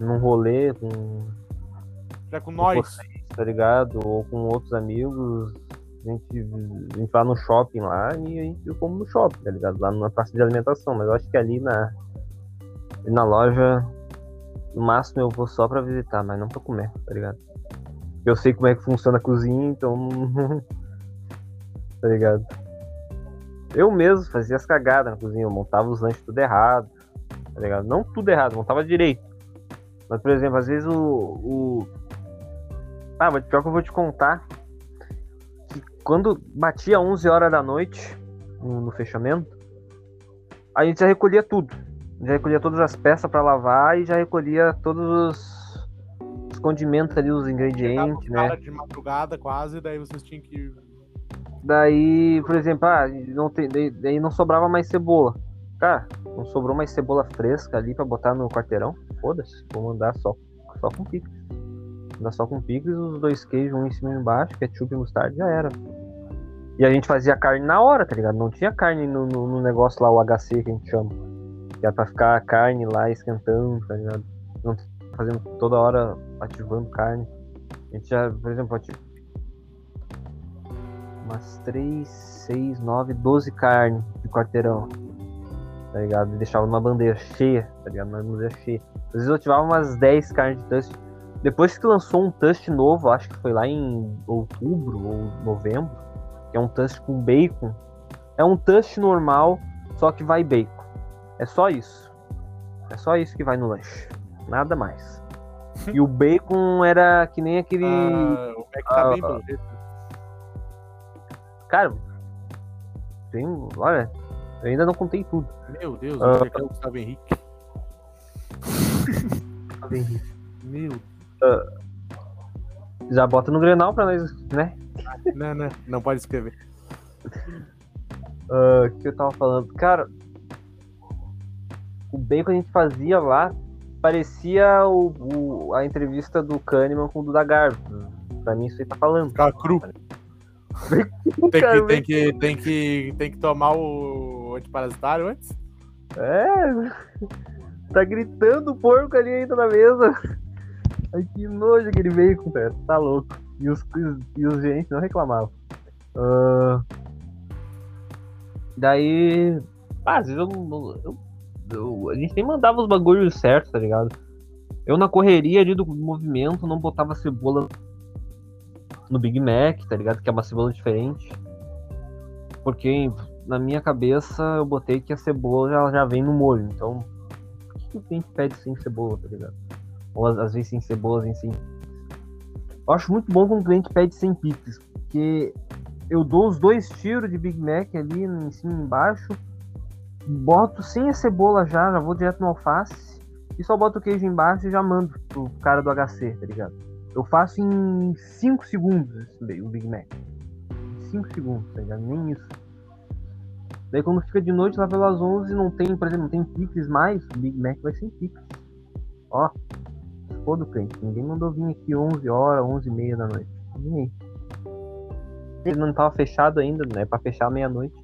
num rolê com, Já com nós. vocês, tá ligado? Ou com outros amigos, a gente, a gente vai no shopping lá e a gente come no shopping, tá ligado? Lá na praça de alimentação. Mas eu acho que ali na, na loja, no máximo eu vou só pra visitar, mas não pra comer, tá ligado? Eu sei como é que funciona a cozinha, então. tá ligado? Eu mesmo fazia as cagadas na cozinha, eu montava os lanches tudo errado, tá ligado? Não tudo errado, montava direito. Mas, por exemplo, às vezes o. o... Ah, mas pior que eu vou te contar que quando batia 11 horas da noite no, no fechamento, a gente já recolhia tudo. Já recolhia todas as peças pra lavar e já recolhia todos os, os condimentos ali, os ingredientes, né? de madrugada quase, daí vocês tinham que. Daí, por exemplo, ah, não tem, daí, não sobrava mais cebola. Cara, não sobrou mais cebola fresca ali pra botar no quarteirão. Foda-se, vou mandar só, só com picles. Mandar só com picles, os dois queijos, um em cima e embaixo, ketchup e mostarda, já era. E a gente fazia carne na hora, tá ligado? Não tinha carne no, no, no negócio lá, o HC que a gente chama. Que era pra ficar a carne lá esquentando, tá ligado? Não fazendo toda hora ativando carne. A gente já, por exemplo, ati- umas 3, 6, 9, 12 carnes de quarteirão. Tá ligado? E deixava numa bandeja cheia, tá ligado? Numa bandeja cheia. Às vezes eu ativava umas 10 carnes de tust. Depois que lançou um tust novo, acho que foi lá em outubro ou novembro, que é um tust com bacon. É um tust normal, só que vai bacon. É só isso. É só isso que vai no lanche. Nada mais. E o bacon era que nem aquele. Ah, o Mac tá Ah, bem ah. Cara, tem. Olha, eu ainda não contei tudo. Meu Deus, Ah. onde é que é o Gustavo Henrique? Meu Já bota no Grenal pra nós, né? Não, não, não pode escrever. Ah, O que eu tava falando? Cara, o bem que a gente fazia lá parecia o, o- a entrevista do Kahneman com o Duda Garbo. Pra mim, isso aí tá falando. Ficar cru. Tem que, tem, que, tem, que, tem que tomar o antiparasitário antes? É, tá gritando o porco ali ainda na mesa. Ai, que nojo aquele bacon, cara. Tá louco. E os, e os gerentes não reclamavam. Ah, daí. Ah, às vezes eu, eu, eu- A gente nem mandava os bagulhos certos, tá ligado? Eu na correria ali do movimento não botava cebola no Big Mac, tá ligado? Que é uma cebola diferente. Porque na minha cabeça eu botei que a cebola já, já vem no molho. Então, por que, que o cliente pede sem cebola, tá ligado? Ou às, vezes sem cebola, sem. Eu acho muito bom quando o cliente pede sem picles, porque eu dou os dois tiros de Big Mac ali em cima e embaixo, boto sem a cebola já, já vou direto no alface, e só boto o queijo embaixo e já mando pro cara do HC, tá ligado? Eu faço em 5 segundos o Big Mac. 5 segundos, tá ligado? Nem isso. Daí quando fica de noite lá pelas 11 não tem, por exemplo, não tem picles mais, o Big Mac vai sem picles. Ó, foda o cliente. Ninguém mandou vir aqui 11 horas, 11 e meia da noite. Aí. Ele não tava fechado ainda, né? Pra fechar meia-noite.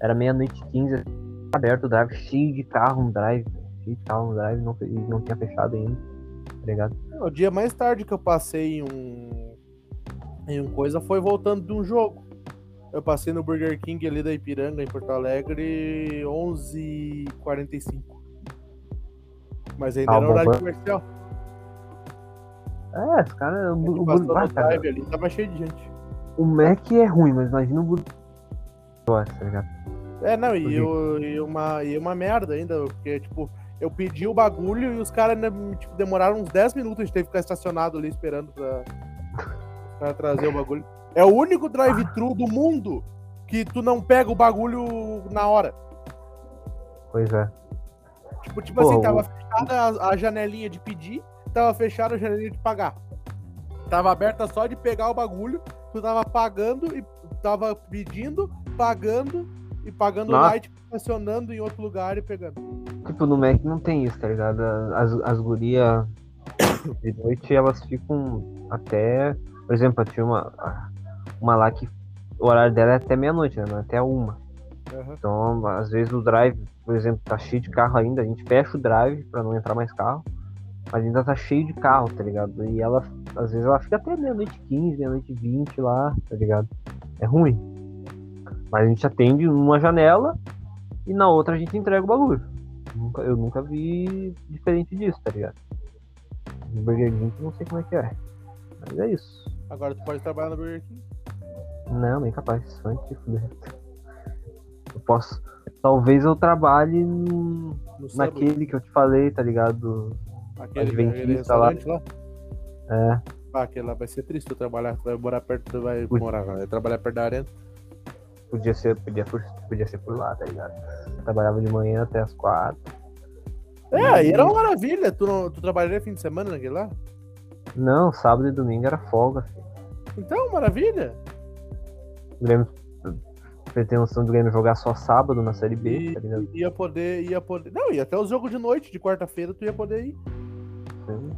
Era meia-noite e 15, aberto o drive, cheio de carro no drive. Cheio de carro no drive, não, não tinha fechado ainda. Tá ligado? O dia mais tarde que eu passei em um. Em um coisa foi voltando de um jogo. Eu passei no Burger King ali da Ipiranga, em Porto Alegre, 11h45. Mas ainda Ah, era horário bom. comercial. É, os caras. O, gente o, o, ah, cara, ali, tava cheio de gente. o Mac é ruim, mas imagina o Burger King, tá ligado? É, não, e, eu, e, uma, e uma merda ainda, porque, tipo, eu pedi o bagulho e os caras ainda, tipo, demoraram uns 10 minutos, a gente teve que ficar estacionado ali esperando pra, pra trazer o bagulho. É o único drive-thru do mundo que tu não pega o bagulho na hora. Pois é. Tipo, tipo Porra, assim, o- tava fechada a, a janelinha de pedir, tava fechada a janelinha de pagar. Tava aberta só de pegar o bagulho, tu tava pagando e tava pedindo, pagando e pagando Nossa. e tipo, estacionando em outro lugar e pegando. Tipo, no Mac não tem isso, tá ligado? As, as gurias de noite, elas ficam até. Por exemplo, tinha uma, uma lá que o horário dela é até meia-noite, né? Não é até uma. Aham. Então, às vezes o drive, por exemplo, tá cheio de carro ainda, a gente fecha o drive pra não entrar mais carro. Mas ainda tá cheio de carro, tá ligado? E ela, às vezes, ela fica até meia-noite 15, meia-noite 20 lá, tá ligado? É ruim. Mas a gente atende numa janela e na outra a gente entrega o bagulho. Nunca, eu nunca vi diferente disso, tá ligado? No Burger King não sei como é que é. Mas é isso. Agora tu pode trabalhar no Burger King. Não, nem capaz. Só te fuder. Eu posso. Talvez eu trabalhe no- No naquele que eu te falei, tá ligado? Aquele, Adventista restaurante lá. É. Ah, aquele lá vai ser triste tu trabalhar. Tu vai morar perto, tu vai morar, vai trabalhar perto da arena. Podia ser, podia, por, podia ser por lá, tá ligado? Eu trabalhava de manhã até as quatro. É, aí era uma maravilha. Tu, não, tu trabalharia fim de semana naquele lá? Não, sábado e domingo era folga, filho. Então, maravilha. O Grêmio. Pretensão do Grêmio jogar só sábado na série B, E, tá ligado? ia poder, ia poder. Não, ia até os jogos de noite, de quarta-feira, tu ia poder ir. Sim.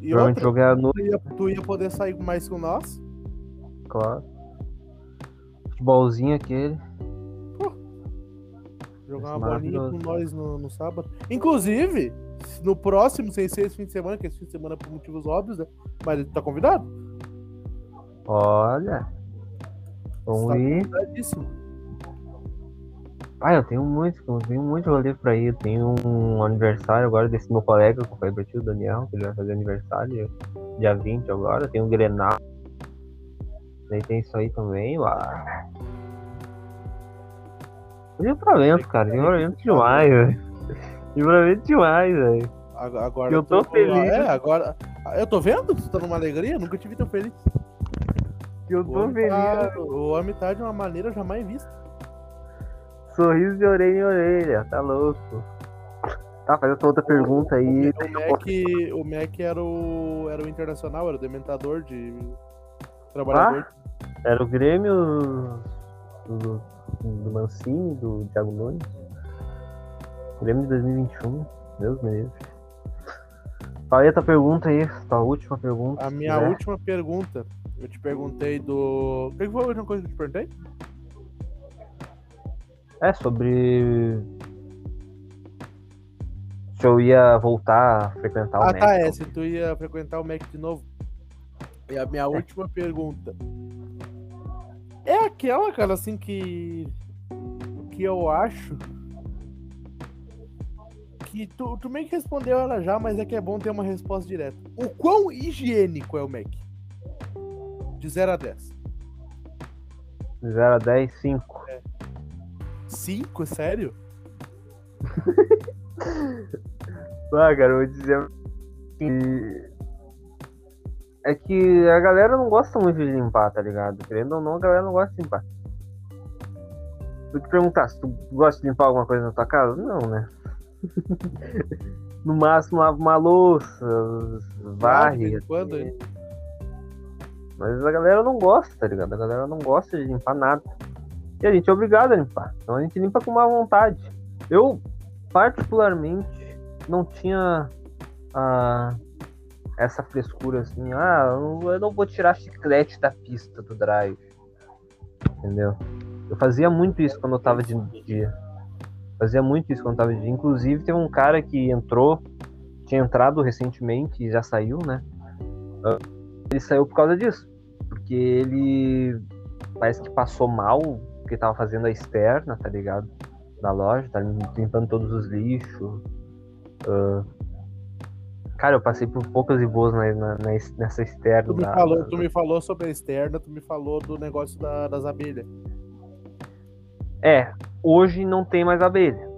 E Provavelmente outra, jogar à noite, tu ia, tu ia poder sair mais com nós. claro. Futebolzinho aquele. Jogar Isso, uma bolinha com nós no, no sábado. Inclusive, no próximo, sem ser esse fim de semana, que esse fim de semana é por motivos óbvios, né? Mas ele tá convidado. Olha. Vamos Tá ir. Ah, eu tenho muito, eu tenho muito rolê pra ir. Eu tenho um aniversário agora desse meu colega que eu falei pra ti, o Daniel, que ele vai fazer aniversário dia 20 agora. Tem o Grenal. Daí tem isso aí também, lá. Livramento, cara. Livramento demais, velho. Livramento demais, velho. Agora, agora Eu tô feliz. É, agora. Eu tô vendo? Tu tá numa alegria? Nunca te vi tão feliz. Eu O tô homem feliz. tá- o homem tá de uma maneira jamais vista. Sorriso de orelha em orelha, tá louco. Tá, faz essa outra pergunta aí. O Mac, o Mac era, o, era o internacional, era o dementador de trabalhador. Ah, era o Grêmio do, do Mancini, do Thiago Nunes. Grêmio de 2021. Deus me livre. Fala aí a tua pergunta aí, tua última pergunta. A minha quiser. última pergunta, eu te perguntei do. O que foi a última coisa que eu te perguntei? É sobre. Se eu ia voltar a frequentar o Ah, Mac. tá, é. Se tu ia frequentar o Mac de novo. E a minha última pergunta. É aquela, cara, assim, que. Que eu acho. Que tu, tu meio que respondeu ela já, mas é que é bom ter uma resposta direta. O quão higiênico é o Mac? De 0 a 10. 0 a 10, 5. 5? Sério? Ah, cara, eu vou dizer que. É que a galera não gosta muito de limpar, tá ligado? Querendo ou não, a galera não gosta de limpar. Se te perguntar se tu gosta de limpar alguma coisa na tua casa, não, né? no máximo lava uma louça, varre. em quando, assim. Mas a galera não gosta, tá ligado? A galera não gosta de limpar nada. E a gente é obrigado a limpar. Então a gente limpa com má vontade. Eu, particularmente, não tinha ah, essa frescura assim. Ah, eu não- vou tirar chiclete da pista do drive. Entendeu? Eu fazia muito isso quando eu tava de dia. Fazia muito isso quando eu tava de dia. Inclusive, teve um cara que entrou, tinha entrado recentemente e já saiu, né? Ele saiu por causa disso. Porque ele parece que passou mal, porque tava fazendo a externa, tá ligado? Da loja, tá limpando todos os lixos. Ah, Cara, eu passei por poucas e boas na, na- nessa externa. Tu me, da- falou, tu me falou sobre a externa, tu me falou do negócio da- das abelhas. É, hoje não tem mais abelha.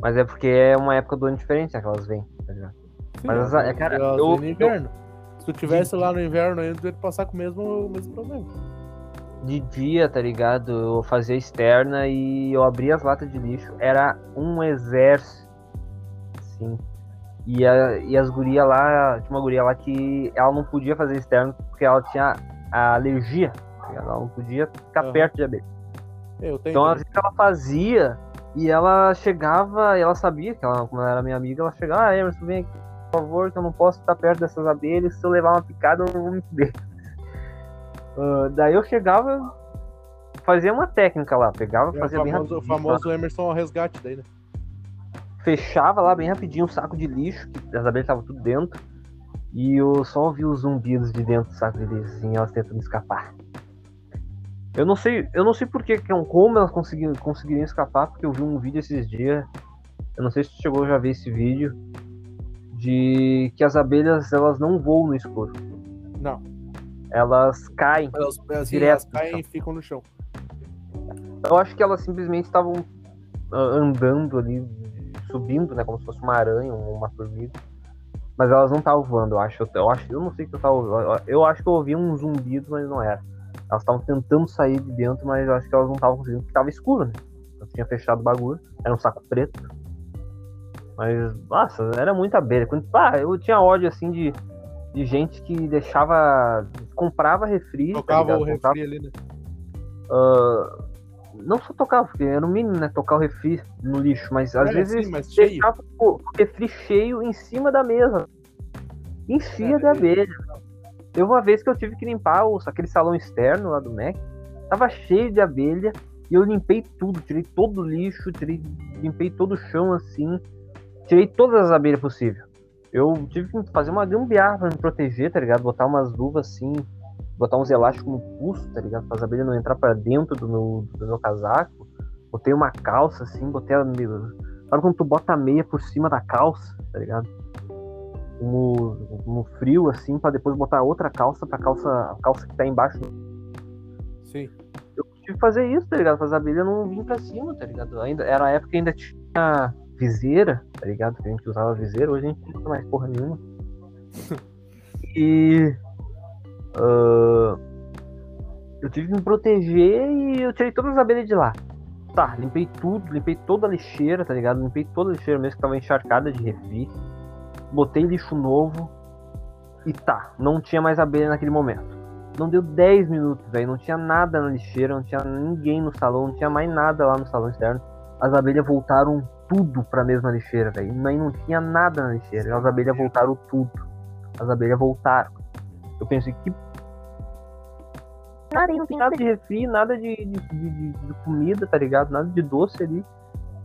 Mas é porque é uma época do ano diferente né, que elas vêm, tá ligado? Mas, elas- é, cara, elas eu- vêm no inverno. Se tu tivesse lá no inverno ainda, tu ia passar com o mesmo, o mesmo problema. De dia, tá ligado? Eu fazia externa e eu abria as latas de lixo. Era um exército. Sim. E, a, e as gurias lá, tinha uma guria lá que ela não podia fazer externo porque ela tinha a alergia. Ela não podia ficar Aham. perto de abelha. Eu tenho. Então, às vezes ela fazia e ela chegava, e ela sabia que ela, como ela era minha amiga, ela chegava, ah, Emerson, vem aqui, por favor, que eu não posso estar perto dessas abelhas, se eu levar uma picada eu não vou me fuder. Ah, daí eu chegava, fazia uma técnica lá, pegava, É o fazia bem famoso, o rapidinho, famoso Emerson ao resgate daí, né? Fechava lá bem rapidinho um saco de lixo, que as abelhas estavam tudo dentro, e eu só ouvia os zumbidos de dentro do saco de lixo, assim, elas tentando escapar. Eu não sei, eu não sei por que, como elas conseguiram, conseguiriam escapar, porque eu vi um vídeo esses dias, eu não sei se tu chegou a já ver esse vídeo, de que as abelhas, elas não voam no escuro, Não. elas caem. Elas, assim, Direto elas caem e ficam no chão. Eu acho que elas simplesmente estavam ah, andando ali, subindo, né? Como se fosse uma aranha, uma formiga. Mas elas não estavam voando, eu acho. Eu, acho, eu não sei o que eu tava ouvindo. Eu acho que eu ouvi um zumbido, mas não era. Elas estavam tentando sair de dentro, mas eu acho que elas não estavam conseguindo, porque tava escuro, né? Eu tinha fechado o bagulho, era um saco preto. Mas, nossa, era muita abelha. Quando, ah, eu tinha ódio, assim, de, de gente que deixava. comprava refri. tá Tocava ligado? o Comprava refri ali, né? ah, não só tocava, porque era o mínimo, né? Tocar o refri no lixo, mas às É, vezes sim, mas deixava o refri cheio em cima da mesa. Enchia É, de abelha. Teve uma vez que eu tive que limpar o, aquele salão externo lá do Mac, tava cheio de abelha e eu limpei tudo, tirei todo o lixo, tirei, limpei todo o chão assim, tirei todas as abelhas possível. Eu tive que fazer uma gambiarra pra me proteger, tá ligado? Botar umas luvas assim, botar uns elásticos no pulso, tá ligado? Para as abelhas não entrar pra dentro do meu, do meu casaco. Botei uma calça assim, botei a. Sabe quando tu bota a meia por cima da calça, tá ligado? No, no frio, assim, pra depois botar outra calça pra calça, a calça que tá embaixo. Sim. Eu tive que fazer isso, tá ligado? Para as abelhas não virem pra cima, tá ligado? Ainda, era a época que ainda tinha viseira, tá ligado? Que a gente usava viseira, hoje a gente não usa mais porra nenhuma. E. ah, eu tive que me proteger e eu tirei todas as abelhas de lá. Tá, limpei tudo, limpei toda a lixeira, tá ligado? Limpei toda a lixeira mesmo que tava encharcada de refri. Botei lixo novo. E tá, não tinha mais abelha naquele momento. Não deu 10 minutos, velho. Não tinha nada na lixeira, não tinha ninguém no salão, não tinha mais nada lá no salão externo. As abelhas voltaram tudo pra mesma lixeira, velho. Aí não tinha nada na lixeira. As abelhas voltaram tudo. As abelhas voltaram. Eu pensei, que. Nada, não tem nada de refri, nada de, de, de, de comida, tá ligado? Nada de doce ali.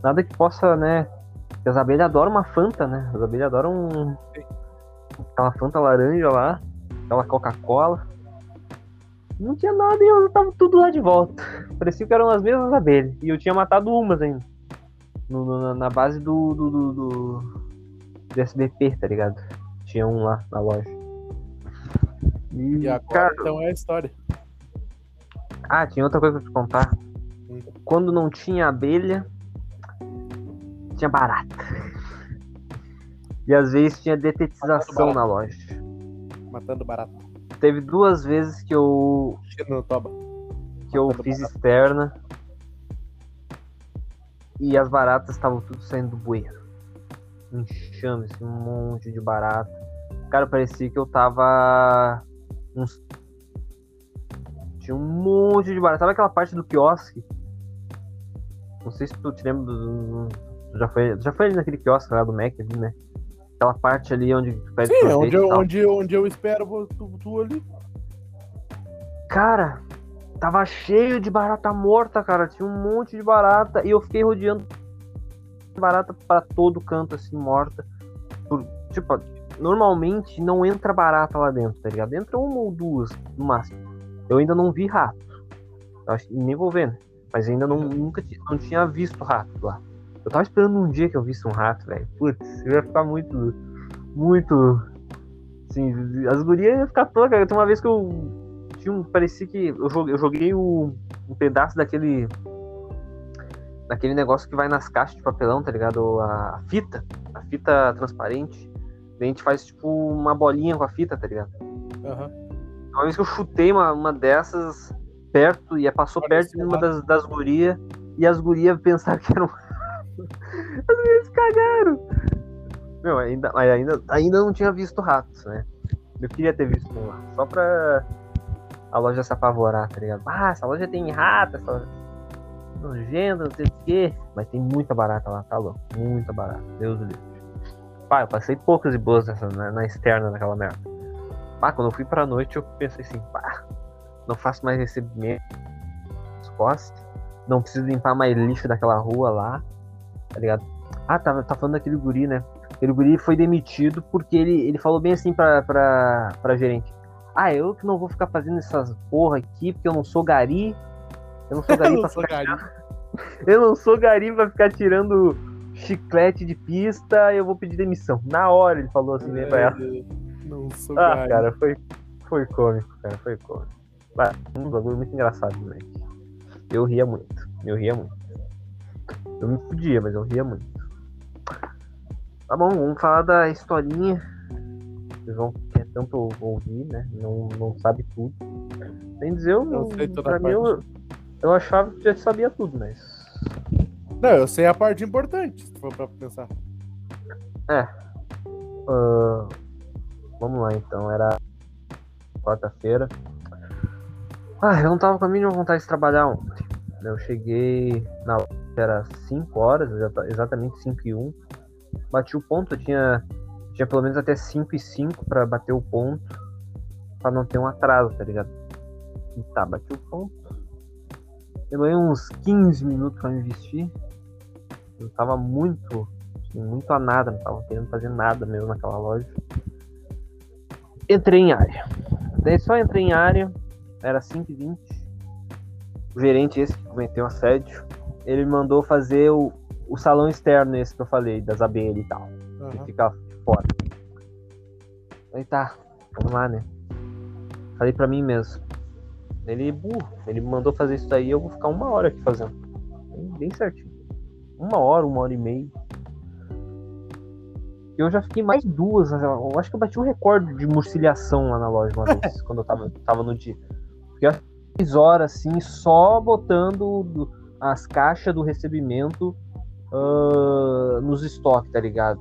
Nada que possa, né? Porque as abelhas adoram uma Fanta, né? As abelhas adoram um... aquela Fanta laranja lá, aquela Coca-Cola. Não tinha nada e eu tava tudo lá de volta. Parecia que eram as mesmas abelhas. E eu tinha matado umas ainda. No, no, na base do, do, do, do, do SBP, tá ligado? Tinha um lá na loja. E, E agora, cara, então, é a história. Ah, tinha outra coisa pra te contar. Hum. Quando não tinha abelha, tinha barata. E às vezes tinha detetização na loja. Matando barata. Teve duas vezes que eu, Cheiro no toba. que eu Matando fiz barata. externa e as baratas estavam tudo saindo do bueiro. Enxame, um monte de barata. Cara, parecia que eu tava. Uns... Tinha um monte de barata. Sabe aquela parte do quiosque? Não sei se tu te lembra do. tu Já foi, já foi ali naquele quiosque lá do Mac ali, né? Aquela parte ali onde tu pede Sim, onde eu, onde, onde eu espero tu, tu ali. Cara, tava cheio de barata morta, cara. Tinha um monte de barata. E eu fiquei rodeando barata pra todo canto, assim, morta. Por- tipo, normalmente não entra barata lá dentro, tá ligado? Entra uma ou duas, no máximo. Eu ainda não vi rato. Vou ver, né? Mas ainda não, nunca não tinha visto rato lá. Eu tava esperando um dia que eu visse um rato, velho. Putz, eu ia ficar muito. Muito. Assim, as gurias iam ficar todas, cara. Tem uma vez que eu tinha um. Parecia que. Eu joguei, eu joguei o, um pedaço daquele. Daquele negócio que vai nas caixas de papelão, tá ligado? A, a fita. A fita transparente. A gente faz tipo uma bolinha com a fita, tá ligado? Aham. Uma vez que eu chutei uma, uma dessas perto e passou perto de uma das, das gurias e as gurias pensaram que era um. as gurias cagaram! Meu, ainda, ainda, ainda não tinha visto ratos, né? Eu queria ter visto um lá, só pra a loja se apavorar, tá ligado? Ah, essa loja tem rato, essa loja nojenta, não sei o quê. Mas tem muita barata lá, tá louco? Muita barata, Deus do livre. Pá, eu passei poucas e boas nessa, na, na externa daquela merda. Pá, quando eu fui pra noite, eu pensei assim, pá, não faço mais recebimento nas costas, não preciso limpar mais lixo daquela rua lá, tá ligado? Ah, tá, tá falando daquele guri, né? Aquele guri foi demitido porque ele, ele falou bem assim pra, pra, pra gerente. Ah, eu que não vou ficar fazendo essas porra aqui, porque eu não sou gari. Eu não sou gari Eu pra sou ficar gari. eu não sou gari pra ficar tirando chiclete de pista, eu vou pedir demissão. Na hora ele falou assim, né, pra ela. É, Não sou Ah, gari. cara, foi, foi cômico, cara, foi cômico. Ah, um bagulho muito engraçado, moleque. Eu ria muito, eu ria muito. Eu me fudia, mas eu ria muito. Tá bom, vamos falar da historinha. Vocês vão quer tanto ouvir, né? Não, não sabe tudo. Sem dizer, eu, Eu sei toda pra mim, eu, eu achava que já sabia tudo, mas. Não, eu sei a parte importante, se for pra pensar. Ah, vamos lá então, era quarta-feira. Ah, eu não tava com a mínima vontade de trabalhar ontem. Eu cheguei na era 5 horas, exata- exatamente 5 e 1. Bati o ponto, eu tinha, tinha pelo menos até 5 e 5 pra bater o ponto, pra não ter um atraso, tá ligado? E tá, bati o ponto. Demorei uns 15 minutos pra me vestir. Eu tava muito assim, muito a nada, não tava querendo fazer nada mesmo naquela loja. Entrei em área. Daí só entrei em área, era 5h20. O gerente esse que cometeu assédio, ele me mandou fazer o, o salão externo esse que eu falei, das abelhas e tal. Que Aham. fica de fora. Aí tá, vamos lá, né? Falei pra mim mesmo. Ele burro, ele me mandou fazer isso daí, eu vou ficar uma hora aqui fazendo. Bem certinho. Uma hora, uma hora e meia. Eu já fiquei mais duas. Eu acho que eu bati um recorde de murcilhação lá na loja uma vez, quando eu tava, tava no dia. Porque eu três horas assim, só botando do- as caixas do recebimento uh, nos estoques, tá ligado?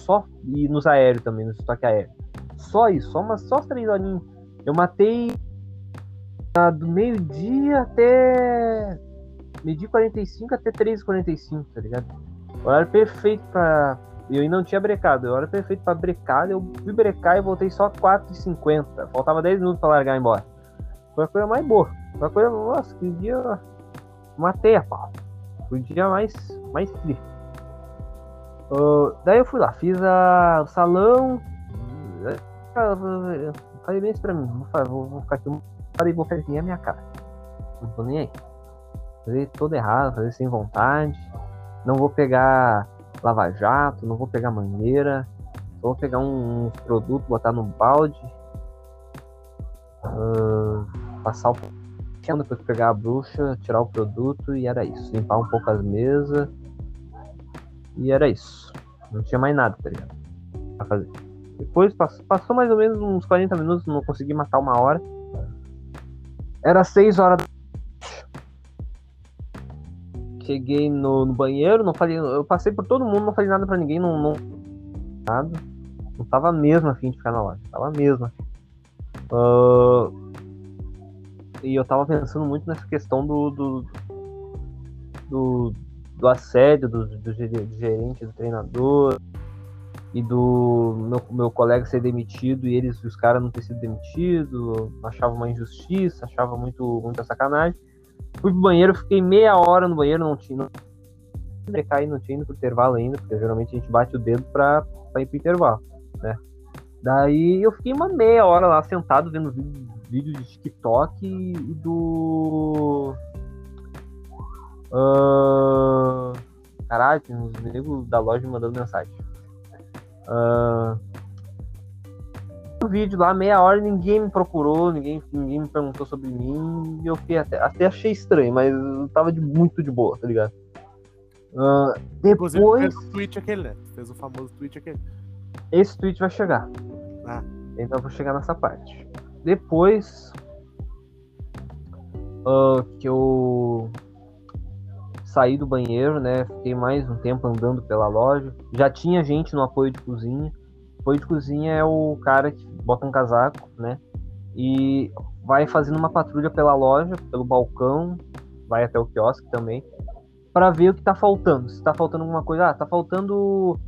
Só. E nos aéreos também, nos estoques aéreos. Só isso, só, umas, só três horinhas. Eu matei uh, do meio-dia até. Meio-dia 45 até 3h45, tá ligado? Horário perfeito pra. Eu ainda não tinha brecado. O horário perfeito pra brecar. Eu fui brecar e voltei só 4h50. Faltava 10 minutos pra largar embora. Foi a coisa mais boa. Foi a coisa. Nossa, que dia. Matei a pau. Foi o dia mais, mais triste. Uh, daí eu fui lá, fiz a, o salão. Falei bem isso pra mim. Vou, vou, ficar aqui. Falei, vou fazer a minha cara. Não tô nem aí. Fazer todo errado, fazer sem vontade. Não vou pegar lava-jato, não vou pegar mangueira. Vou pegar uns produtos, botar no balde. Uh, passar o depois pegar a bruxa, tirar o produto e era isso. Limpar um pouco as mesas. E era isso. Não tinha mais nada, tá ligado? Pra fazer. Depois passou mais ou menos uns 40 minutos, não consegui matar uma hora. Era 6 horas Cheguei no, no, banheiro, não falei. Eu passei por todo mundo, não falei nada pra ninguém, não. não nada. Não tava mesmo afim de ficar na loja. Tava mesmo. Uh, e eu tava pensando muito nessa questão do. do, do, do assédio do, do, gerente, do treinador e do meu, meu colega ser demitido e eles, os caras não ter sido demitidos, achava uma injustiça, achava muito, muita sacanagem. Fui pro banheiro, fiquei meia hora no banheiro, não tinha. Não, cair, não tinha ido pro intervalo ainda, porque geralmente a gente bate o dedo pra, pra ir pro intervalo, né? Daí eu fiquei uma meia hora lá sentado vendo vídeo, vídeo de TikTok e do. Uh... Caralho, tem uns negros da loja mandando mensagem. Uh o vídeo lá, meia hora, ninguém me procurou, ninguém, ninguém me perguntou sobre mim. E eu fiquei até, até achei estranho, mas eu tava de, muito de boa, tá ligado? Uh, depois. fez o tweet aquele, né? Fez o famoso tweet aquele. Esse tweet vai chegar. Ah. Então eu vou chegar nessa parte. Depois. Uh, que eu saí do banheiro, né? Fiquei mais um tempo andando pela loja. Já tinha gente no apoio de cozinha apoio de cozinha é o cara que bota um casaco, né? E vai fazendo uma patrulha pela loja, pelo balcão, vai até o quiosque também, para ver o que tá faltando. Se tá faltando alguma coisa, ah, tá faltando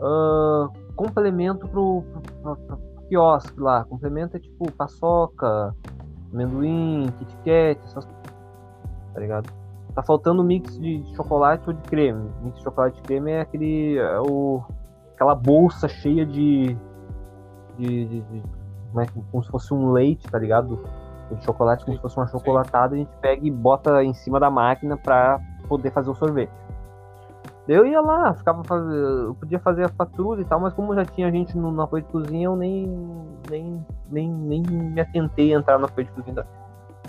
uh, complemento pro, pro, pro, pro, quiosque lá. Complemento é tipo paçoca, amendoim, Kit Kat, essas tá ligado? Tá faltando mix de chocolate ou de creme. Mix de chocolate e creme é aquele. É o aquela bolsa cheia de. de, de, de como, é, como se fosse um leite, tá ligado? De chocolate, como sim, se fosse uma chocolatada, sim. a gente pega e bota em cima da máquina pra poder fazer o sorvete. Eu ia lá, ficava fazendo, eu podia fazer a fatura e tal, mas como já tinha gente no, no apoio de cozinha, eu nem, nem, nem, nem me atentei a entrar no apoio de cozinha.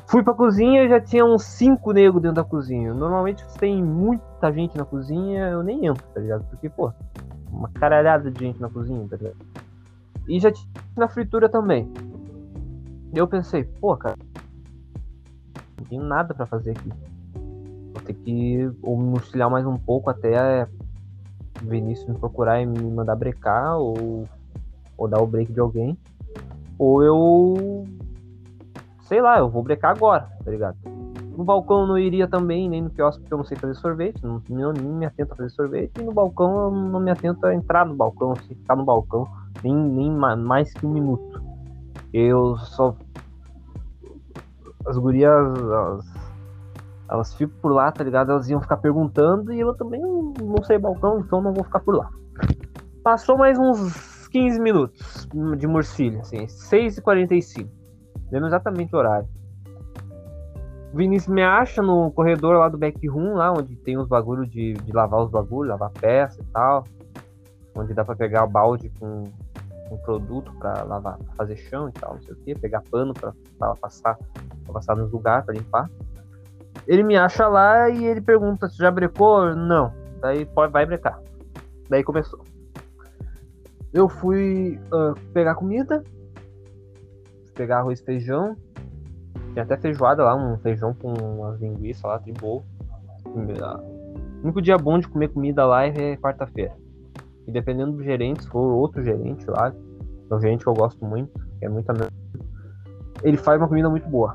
Fui pra cozinha e já tinha uns cinco negros dentro da cozinha. Normalmente, se tem muita gente na cozinha, eu nem entro, tá ligado? Porque, pô, uma caralhada de gente na cozinha, tá ligado? E já tinha na fritura também. E eu pensei, pô, cara, não tenho nada para fazer aqui. Vou ter que ou me auxiliar mais um pouco até o Vinícius me procurar e me mandar brecar, ou, ou dar o break de alguém. Ou eu. Sei lá, eu vou brecar agora, tá ligado? No balcão eu não iria também, nem no quiosque, porque eu não sei fazer sorvete, não, não nem me atento a fazer sorvete, e no balcão eu não me atento a entrar no balcão, assim, ficar no balcão, nem, nem mais que um minuto. Eu só. As gurias, elas, elas ficam por lá, tá ligado? Elas iam ficar perguntando e eu também não, sei balcão, então não vou ficar por lá. Passou mais uns 15 minutos de morcilha, assim, 6h45. Lembro exatamente o horário. Vinícius me acha no corredor lá do backroom, lá onde tem os bagulhos de, de lavar os bagulhos, lavar peça e tal. Onde dá pra pegar o balde com, com produto pra lavar, pra fazer chão e tal, não sei o que, pegar pano pra, pra passar, pra passar nos lugares pra limpar. Ele me acha lá e ele pergunta se já brecou? Não. Daí pode, vai brecar. Daí começou. Eu fui uh, pegar comida, pegar arroz e feijão, tinha até feijoada lá, um feijão com umas linguiças lá, tribou. O único dia bom de comer comida lá é quarta-feira. E dependendo do gerente, se for outro gerente lá, é um gerente que eu gosto muito, que é muito amigo, ele faz uma comida muito boa.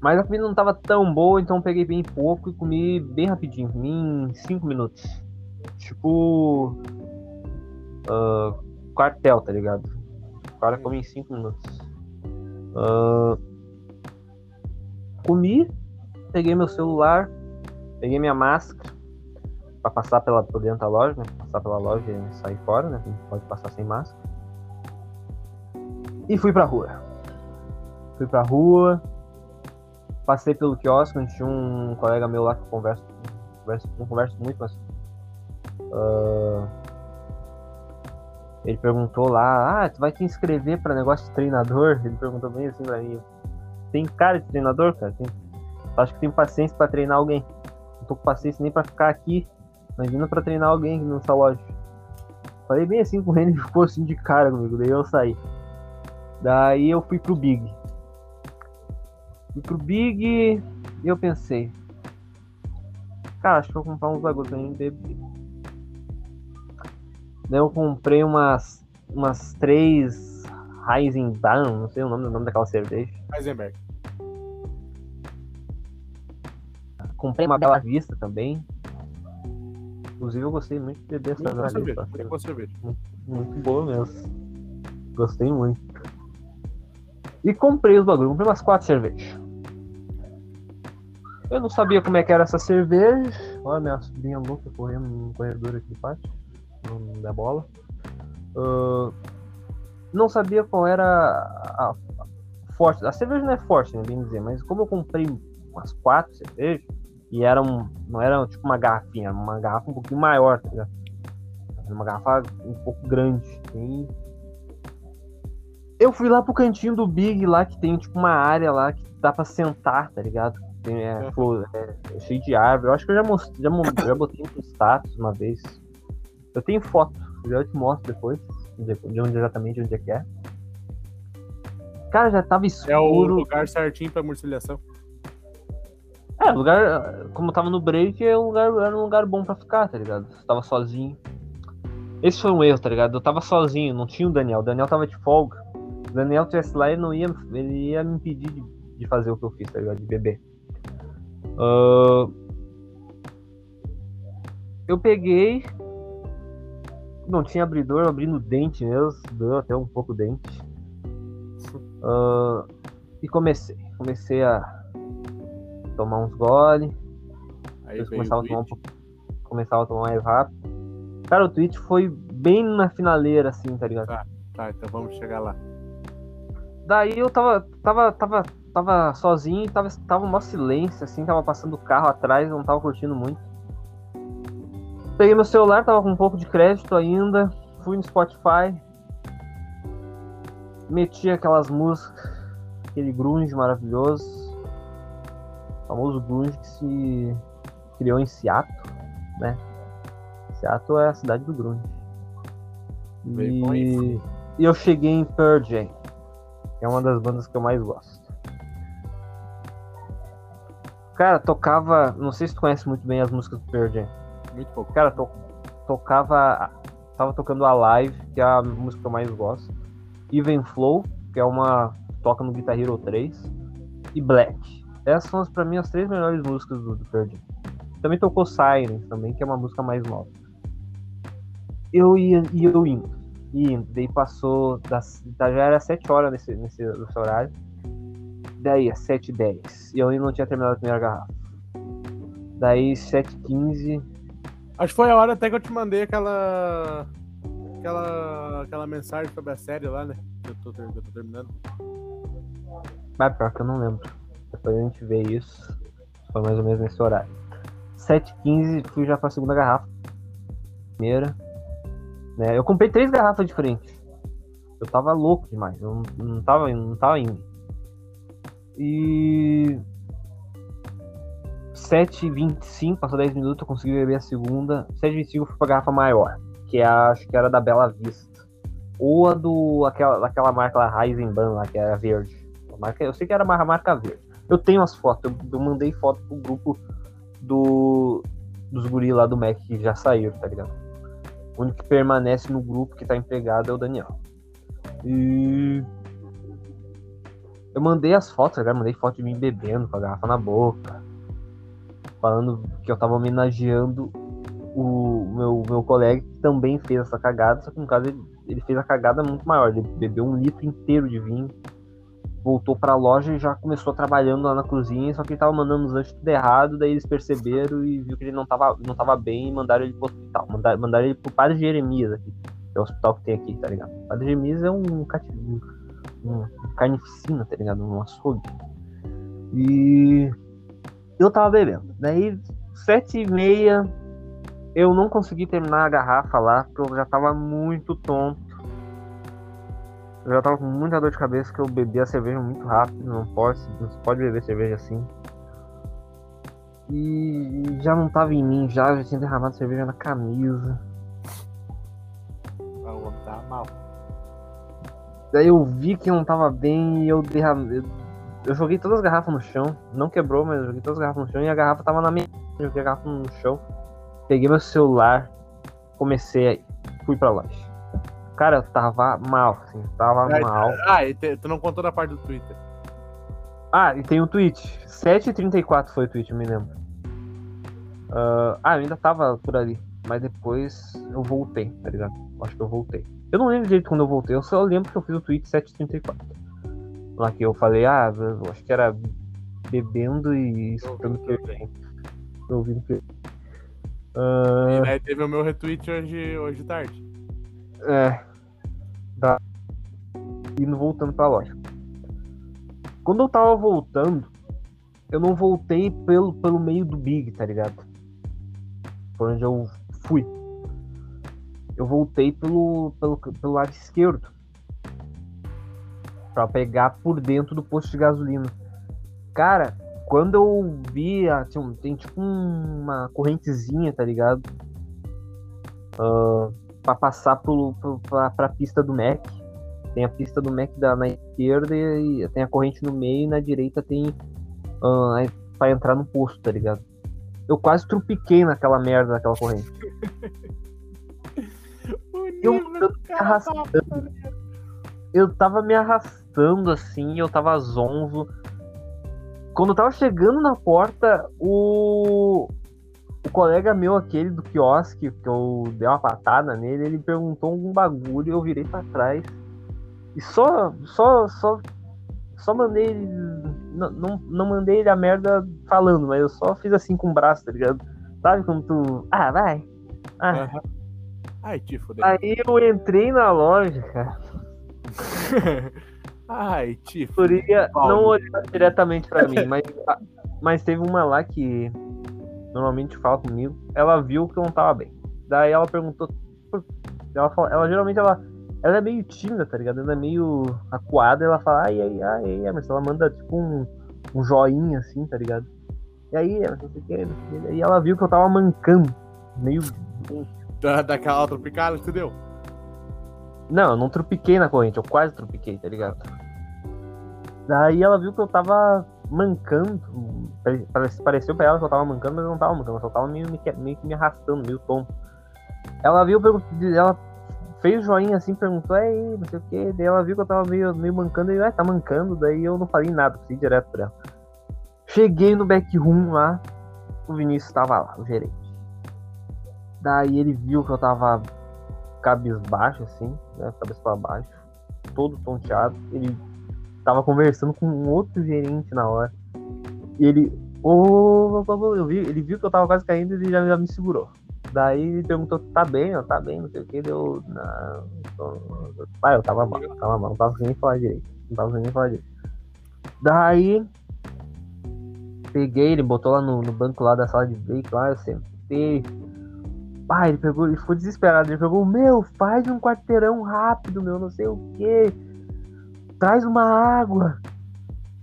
Mas a comida não tava tão boa, então peguei bem pouco e comi bem rapidinho, comi em 5 minutos. Tipo. Uh, quartel, tá ligado? O cara come em 5 minutos. Uh, comi, peguei meu celular, peguei minha máscara para passar pela, por dentro da loja, né? Passar pela loja e sair fora, né? Pode passar sem máscara. E fui pra rua. Fui pra rua, passei pelo quiosque, onde tinha um colega meu lá que conversa, conversa não converso muito, mas. Uh, ele perguntou lá, ah, tu vai te inscrever para negócio de treinador? Ele perguntou bem assim pra mim. Tem cara de treinador, cara? Tem, acho que tem paciência para treinar alguém. Não tô com paciência nem para ficar aqui. Imagina para treinar alguém nessa loja. Falei bem assim com ele, ele ficou assim de cara comigo, daí eu saí. Daí eu fui pro Big. Fui pro Big e eu pensei. Cara, acho que vou comprar uns bagulho pra mim. Daí eu comprei umas, umas três Heisenberg, não sei o nome, o nome daquela cerveja. Heisenberg. Comprei uma Bela Vista também. Inclusive eu gostei muito de beber essa Muito Bela cerveja. Vista. Muito boa cerveja. Muito boa mesmo. Gostei muito. E comprei os bagulhos, comprei umas quatro cervejas. Eu não sabia como é que era essa cerveja. Olha minha sobrinha louca correndo no corredor aqui pátio. Não dá bola. Ah, não sabia qual era a, a forte. A cerveja não é forte, né, bem dizer, mas como eu comprei umas quatro cervejas, e era um, não era tipo uma garrafinha, era uma garrafa um pouquinho maior, tá ligado? Uma garrafa um pouco grande. E eu fui lá pro cantinho do Big lá, que tem tipo uma área lá que dá pra sentar, tá ligado? Tem, é, Uhum. flor- é, é cheio de árvore. Eu acho que eu já, mostrei, já, já botei no status uma vez. Eu tenho foto, eu te mostro depois, de de onde exatamente onde é que é. Cara, já tava É o escuro. lugar certinho pra morcilhação. É, lugar, como eu tava no break, é um lugar, era um lugar bom pra ficar, tá ligado? Eu tava sozinho. Esse foi um erro, tá ligado? Eu tava sozinho, não tinha o Daniel. O Daniel tava de folga. Se o Daniel tivesse lá, ele não ia, ele ia me impedir de, de fazer o que eu fiz, tá ligado? De beber. Ah, eu peguei. Não tinha abridor, eu abri no dente mesmo, doeu até um pouco o dente. Ah, e comecei. Comecei a tomar uns gole. Aí começava a tomar um pouco. Começava a tomar mais rápido. Cara, o Twitch foi bem na finaleira, assim, tá ligado? Tá, então vamos chegar lá. Daí eu tava, tava, tava, tava sozinho e tava, tava um maior silêncio, assim, tava passando o carro atrás, não tava curtindo muito. Peguei meu celular, tava com um pouco de crédito ainda, fui no Spotify, meti aquelas músicas, aquele grunge maravilhoso, o famoso grunge que se criou em Seattle, né? Seattle é a cidade do grunge. E, e eu cheguei em Pearl Jam, que é uma das bandas que eu mais gosto. Cara, tocava. Não sei se tu conhece muito bem as músicas do Pearl Jam. Muito pouco. Cara, to- tocava. Tava tocando a live, que é a música que eu mais gosto. Even Flow, que é uma. Toca no Guitar Hero 3. E Black. Essas são, pra mim, as três melhores músicas do, do Pearl Jam. Também tocou Sirens, também, que é uma música mais nova. Eu ia, e eu indo. E indo. Daí passou. Das, já era 7 horas nesse, nesse, nesse horário. Daí, às 7 h 10 E eu ainda não tinha terminado a primeira garrafa. Daí, 7 h 15 Acho que foi a hora até que eu te mandei aquela. Aquela. Aquela mensagem sobre a série lá, né? Que eu tô, que eu tô terminando. Mas pior que eu não lembro. Depois a gente vê isso. Foi mais ou menos nesse horário. 7h15, fui já pra segunda garrafa. Primeira. Né? Eu comprei três garrafas diferentes. Eu tava louco demais. Eu não, não, tava, não tava indo. E. 7h25, passou 10 minutos, eu consegui beber a segunda. 7h25 eu fui pra garrafa maior. Que é a- acho que era da Bela Vista. Ou a do. aquela, daquela marca lá, Heisenbahn lá, que era verde. A marca, eu sei que era uma marca verde. Eu tenho as fotos, eu, eu mandei foto pro grupo do, dos guri lá do Mac que já saíram, tá ligado? O único que permanece no grupo que tá empregado é o Daniel. E. Eu mandei as fotos, cara. Mandei foto de mim bebendo com a garrafa na boca. Falando que eu tava homenageando o meu, meu colega que também fez essa cagada, só que no caso ele, ele fez a cagada muito maior. Ele bebeu um litro inteiro de vinho, voltou pra loja e já começou trabalhando lá na cozinha, só que ele tava mandando os lanches tudo errado, daí eles perceberam e viu que ele não tava, não tava bem e mandaram ele pro hospital. Mandaram, mandaram ele pro Padre Jeremias aqui, que é o hospital que tem aqui, tá ligado? O Padre Jeremias é um, cativo, um carnificina, tá ligado? Um açougue. E eu tava bebendo. Daí, sete e meia, eu não consegui terminar a garrafa lá, porque eu já tava muito tonto. Eu já tava com muita dor de cabeça, que eu bebi a cerveja muito rápido, não pode, não se pode beber cerveja assim. E já não tava em mim, já, já tinha derramado cerveja na camisa. O homem tá mal. Daí eu vi que não tava bem e eu derramei. Eu, joguei todas as garrafas no chão. Não quebrou, mas eu joguei todas as garrafas no chão e a garrafa tava na minha. Eu joguei a garrafa no chão. Peguei meu celular, comecei aí. Fui pra loja. Cara, eu tava mal, assim, tava Ah, mal. Ah, e te- tu não contou da parte do Twitter. Ah, e tem o tweet. 7h34 foi o tweet, eu me lembro. Ah, ah, eu ainda tava por ali. Mas depois eu voltei, tá ligado? Acho que eu voltei. Eu não lembro direito quando eu voltei, eu só lembro que eu fiz o tweet 7h34. Lá que eu falei, ah, eu acho que era bebendo e escutando que ouvindo que E daí teve o meu retweet hoje, hoje tarde. É. Tá. Indo voltando pra loja. Quando eu tava voltando, eu não voltei pelo, pelo meio do Big, tá ligado? Por onde eu fui. Eu voltei pelo, pelo, pelo lado esquerdo. Pra pegar por dentro do posto de gasolina. Cara, quando eu vi, ah, tem tipo uma correntezinha, tá ligado? Ah, pra passar pro, pro, pra, pra pista do Mac. Tem a pista do Mac da, na esquerda e tem a corrente no meio e na direita tem ah, aí pra entrar no posto, tá ligado? Eu quase trupiquei naquela merda daquela corrente. Eu me arrastando. tá- Eu tava me arrastando assim, eu tava zonzo. Quando eu tava chegando na porta, o. O colega meu, aquele do quiosque, que eu dei uma patada nele, ele perguntou algum bagulho, eu virei pra trás. E só. Só. Só. Só mandei ele. Não, não, não mandei ele a merda falando, mas eu só fiz assim com o braço, tá ligado? Sabe quando tu. Ah, vai! Ah. Aham. Ai, te fodeu. Aí eu entrei na loja, cara. Ai, Guria Paulo. não olhou diretamente pra mim, mas, mas teve uma lá que normalmente fala comigo. Ela viu que eu não tava bem. Daí ela perguntou. Ela, fala- ela geralmente ela, ela é meio tímida, tá ligado? Ela é meio acuada. Ela fala, ai, ai, ai, ai, Emerson. Ela manda tipo um, um joinha assim, tá ligado? E aí, Emerson. E ela viu que eu tava mancando. Meio. Da, daquela outra picada, entendeu? Não, eu não tropiquei na corrente, eu quase tropiquei, tá ligado? Daí ela viu que eu tava mancando. pare- parece- Pareceu pra ela que eu tava mancando, mas eu não tava mancando, eu só tava meio, meio que me arrastando, meio tonto. Ela viu, ela fez joinha assim, perguntou, aí, não sei o que. Daí ela viu que eu tava meio, meio mancando, e ah, tá mancando, daí eu não falei nada, fui direto pra ela. Cheguei no backroom lá, o Vinícius tava lá, o gerente. Daí ele viu que eu tava cabisbaixo, assim, né? Cabeça pra baixo, todo tonteado. Ele tava conversando com um outro gerente na hora. E ele. Ô, eu vi, ele viu que eu tava quase caindo e ele já, já me segurou. Daí ele perguntou, tá bem, ó, tá bem, não sei o que, deu. Não, tô- pai, eu tava mal, eu tava mal, não tava conseguindo falar direito. Não tava conseguindo falar direito. Daí peguei, ele botou lá no, no banco lá da sala de break, lá, eu sentei. Pai, ele pegou, ele ficou desesperado. Ele pegou, meu, faz um quarteirão rápido, meu, não sei o que. Traz uma água.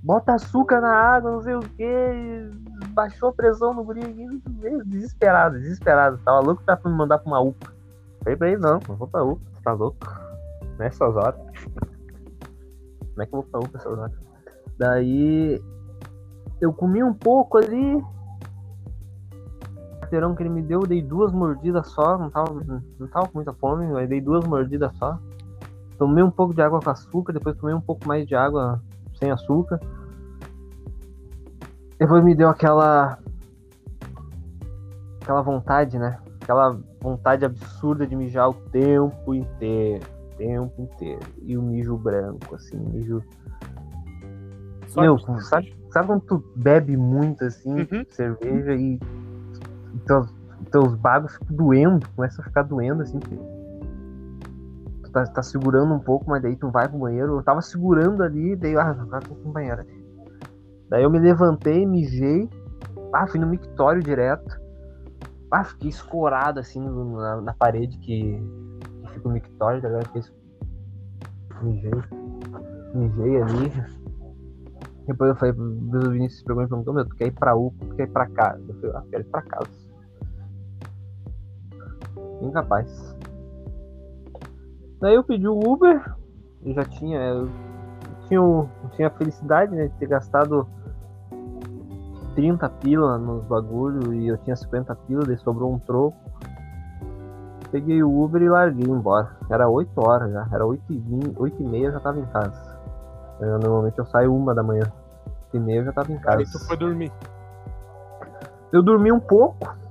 Bota açúcar na água, não sei o que. Baixou a pressão no guri. Desesperado, desesperado. Tava louco pra me mandar pra uma UPA. Falei pra ele, não, não vou pra UPA, tá louco? Nessas horas. Como é que eu vou pra UPA nessas horas? Daí eu comi um pouco ali. Quarteirão que ele me deu, eu dei duas mordidas só, não tava, não tava com muita fome, mas dei duas mordidas só. Tomei um pouco de água com açúcar, depois tomei um pouco mais de água sem açúcar. Depois me deu aquela. aquela vontade, né? Aquela vontade absurda de mijar o tempo inteiro. Tempo inteiro. E o mijo branco, assim, mijo. Só Meu, sabe, sabe quando tu bebe muito assim, Uhum. cerveja e teus, teus bagos ficam doendo, começa a ficar doendo assim. Tu tá, tá segurando um pouco, mas daí tu vai pro banheiro. Eu tava segurando ali, daí, ah, agora tô com banheiro. Daí eu me levantei, mijei, ah, fui no mictório direto. Ah, fiquei escorado assim na, na parede que, que fica o mictório, tá ligado? Mijei. Mijei ali. Depois eu falei, o Vinícius perguntou, meu, tu quer ir pra U, tu quer ir pra casa? Eu falei, ah, quero ir pra casa. Incapaz. Daí eu pedi o Uber, eu já tinha, eu tinha, eu tinha a felicidade, né, de ter gastado 30 pila nos bagulho e eu tinha 50 pila, daí sobrou um troco. Peguei o Uber e larguei embora. Era 8 horas já, era 8 e, 20, 8 e meia eu já tava em casa. Eu, normalmente eu saio uma da manhã. 8 e meia eu já tava em casa. Aí tu foi dormir. Eu dormi um pouco.